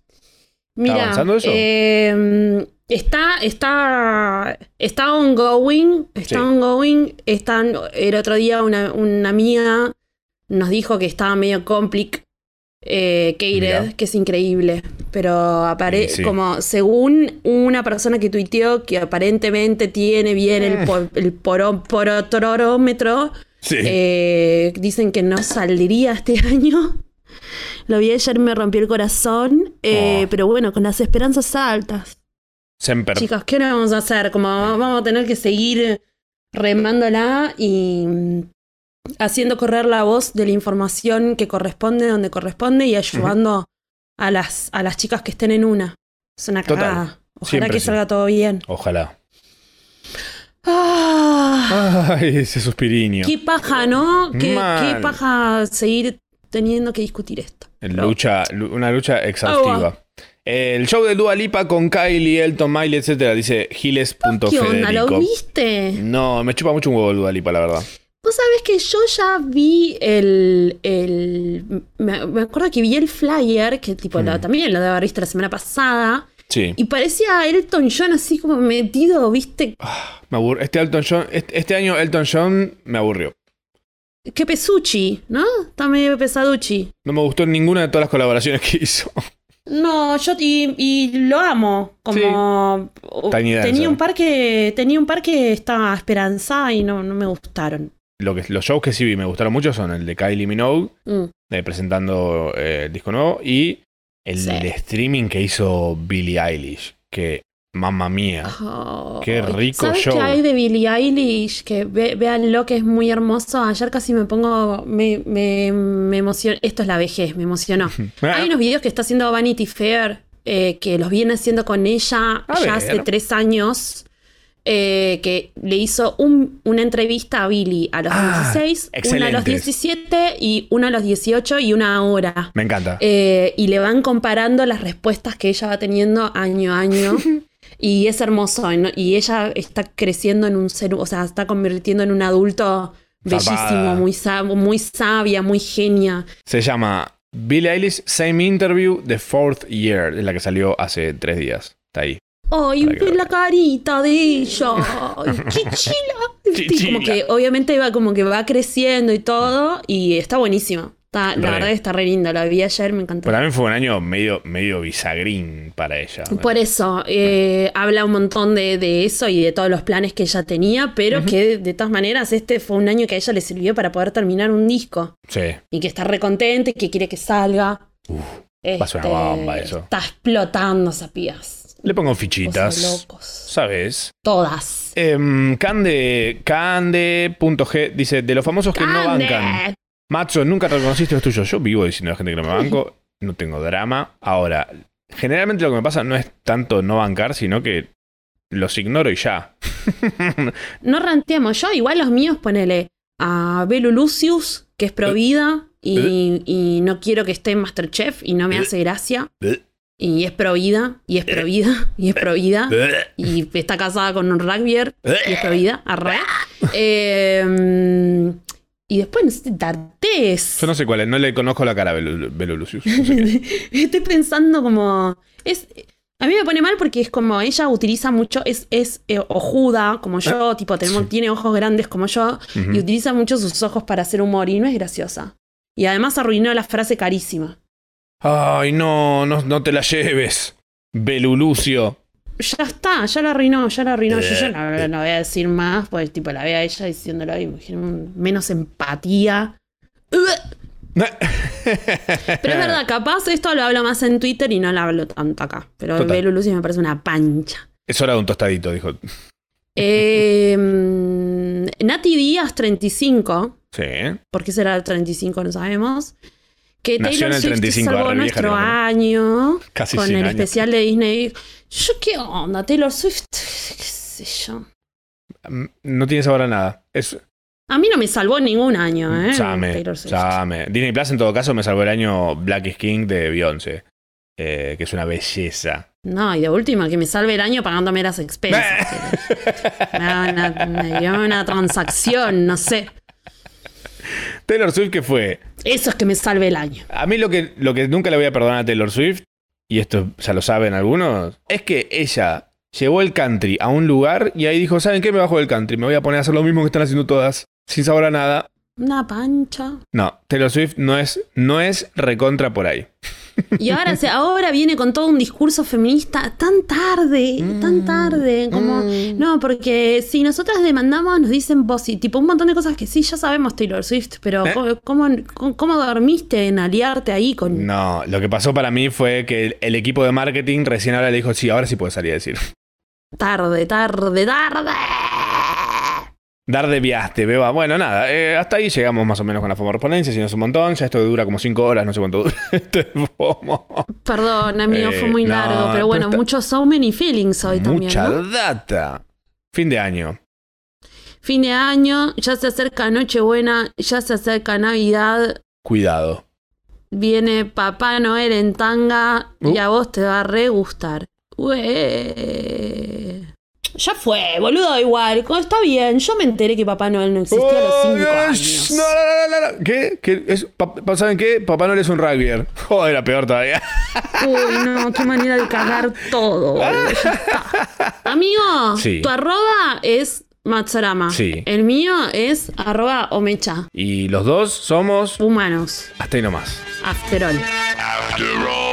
Mira,
avanzando eso?
eh, está, está, está ongoing, está
Sí.
ongoing. Están, el otro día una, una amiga nos dijo que estaba medio complic, eh, que es increíble. Pero apare
Sí, sí.
como según una persona que tuiteó que aparentemente tiene bien el,
Mm.
po- el poro- porotorómetro,
Sí.
eh, dicen que no saldría este [laughs] año. Lo vi ayer, me rompió el corazón. eh,
Oh.
Pero bueno, con las esperanzas altas.
Semper.
Chicos, ¿qué nos vamos a hacer? Como vamos a tener que seguir remándola y mm, haciendo correr la voz de la información que corresponde donde corresponde y ayudando a, las, a las chicas que estén en una. Es una
Total.
Ojalá
Siempre
que
sí.
salga todo bien.
Ojalá.
Ah,
Ay, ese suspiriño.
qué paja, ¿no? Qué, paja seguir teniendo que discutir esto.
Lucha, una lucha exhaustiva. El show de Dua Lipa con Kylie, Elton, Miley, etcétera, dice
¿Qué onda? ¿Lo
Giles.federico.
viste?
No, me chupa mucho un huevo el Dua Lipa, la verdad.
Vos sabés que yo ya vi el. el me, me acuerdo que vi el flyer, que tipo lo-
Mm.
también lo debe haber visto la semana pasada.
Sí.
Y parecía Elton John así como metido, ¿viste?
Me aburre. Este Elton John, este, este año Elton John me aburrió.
Que pesuchi, ¿no? Está medio pesaduchi.
No me gustó ninguna de todas las colaboraciones que hizo.
No, yo y, y lo amo. Como
Tiny Dancer.
tenía un par que. Tenía un par que estaba esperanzada y no, no me gustaron.
Lo que, los shows que sí vi me gustaron mucho son el de Kylie Minogue,
Mm.
eh, presentando eh, el disco nuevo, y el
Sí.
streaming que hizo Billie Eilish. Que, mamma mía. Qué rico
¿Sabes
show.
qué hay de Billie Eilish? Que ve, véanlo, que es muy hermoso. Ayer casi me pongo. Me, me, me emocionó. Esto es la vejez, me emocionó. [laughs] Hay unos videos que está haciendo Vanity Fair eh, que los viene haciendo con ella
A
ya
ver.
hace tres años. eh, que le hizo un- una entrevista a Billy a los
Ah,
16, una a los
excelentes.
17 y una a los 18 y una ahora.
Me encanta.
Eh, y le van comparando las respuestas que ella va teniendo año a año. [laughs] y es hermoso. ¿no? Y ella está creciendo en un ser, o sea, está convirtiendo en un adulto bellísimo, muy, sab- muy sabia, muy genia.
Se llama Billie Eilish Same Interview The Fourth Year, es la que salió hace tres días. Está ahí.
Ay, ve la carita de ella. Ay, chichila. [laughs] Como que obviamente va como que va creciendo y todo. Y está buenísimo. Está, la
Re.
verdad que está re lindo. La vi ayer, me encantó.
Pero también fue un año medio, medio bisagrín para ella.
Por eso, eh, habla un montón de, de eso y de todos los planes que ella tenía, pero que de todas maneras este fue un año que a ella le sirvió para poder terminar un disco.
Sí.
Y que está recontenta y que quiere que salga.
a ser una bomba eso.
Está explotando Sapías.
Le pongo fichitas.
locos.
¿Sabes?
Todas.
Em, Cande, Cande.g dice, de los famosos que no bancan. Macho, nunca reconociste los tuyos. Yo vivo diciendo a la gente que no me banco. [laughs] No tengo drama. Ahora, generalmente lo que me pasa no es tanto no bancar, sino que los ignoro y ya. [laughs]
No ranteamos. Yo, igual los míos, ponele a Belu Lucius, que es pro vida y, y no quiero que esté en Masterchef y no me hace gracia. Y es pro vida, y es pro vida, y es pro vida. Y está casada con un rugbyer, y es pro vida, arre. Eh, y después, D'Artés.
Yo no sé cuál es, no le conozco la cara a. No sé. [laughs]
Estoy pensando como. Es, a mí me pone mal porque es como ella utiliza mucho, es, es eh, ojuda como yo, tipo tenemos,
sí.
tiene ojos grandes como yo, y utiliza mucho sus ojos para hacer humor y no es graciosa. Y además arruinó la frase carísima.
Ay, no, no, no te la lleves. Belu Lucio.
Ya está, ya la arruinó, ya la arruinó. Yo ya
Eh,
no, no voy a decir más, pues tipo la veo a ella diciéndolo y menos empatía. [laughs] Pero es verdad, capaz esto lo hablo más en Twitter y no lo hablo tanto acá. Pero. Belu Lucy me parece una pancha.
Es hora de un tostadito, dijo.
Eh, [laughs] Nati Díaz 35,
Sí.
¿por qué será el 35? No sabemos. Que
Nació en
Taylor Swift
35,
salvó nuestro año
Casi
con
100
el
años.
especial de Disney. Yo, ¿qué onda? Taylor Swift, qué sé yo.
Mm, No tiene sabor a nada. Es.
A mí no me salvó ningún año, ¿eh?
Same,
Taylor Swift.
same. Disney Plus, en todo caso, me salvó el año Black is King de Beyoncé. eh, que es una belleza.
No, y de última, que me salve el año pagándome las expensas. [laughs] me haga una, me una transacción, no sé.
Taylor Swift, ¿qué fue?
Eso es que me salve el año.
A mí lo que, lo que nunca le voy a perdonar a Taylor Swift, y esto ya lo saben algunos, es que ella llevó el country a un lugar y ahí dijo, ¿saben qué? Me bajo del country, me voy a poner a hacer lo mismo que están haciendo todas, sin sabor a nada.
Una pancha.
No, Taylor Swift no es, no es recontra por ahí. [laughs]
Y ahora, se, ahora viene con todo un discurso feminista tan tarde, tan tarde. Como, no, porque si nosotras demandamos, nos dicen vos y tipo un montón de cosas que sí, ya sabemos Taylor Swift, pero
¿Eh?
¿cómo, cómo, cómo dormiste en aliarte ahí con.
No, lo que pasó para mí fue que el, el equipo de marketing recién ahora le dijo, sí, ahora sí puede salir a decir.
Tarde, tarde, tarde.
Dar de viaste, beba. Bueno, nada, eh, hasta ahí llegamos más o menos con la FOMO correspondencia, si no es un montón. Ya esto dura como 5 horas, no sé cuánto dura [laughs] este FOMO.
Perdón, amigo,
Eh,
fue muy
no,
largo, pero bueno, muchos so many feelings hoy también.
Mucha
¿no?
data. Fin de año.
Fin de año, ya se acerca Nochebuena, ya se acerca Navidad,
Cuidado.
viene Papá Noel en tanga y
Uh.
a vos te va a re gustar. Ya fue, boludo, igual. Está bien, yo me enteré que Papá Noel no existía a los 5
Oh,
años.
No, no, no, no, no. ¿Qué? ¿Qué? Es, ¿Saben qué? Papá Noel es un rugbyer. [laughs] Joder, era peor todavía.
Uy, no, qué manera de cagar todo, boludo. [laughs] Amigo,
Sí.
tu arroba es Matsurama.
Sí.
El mío es arroba Omecha.
Y los dos somos
Humanos.
hasta ahí nomás.
After all.
After all.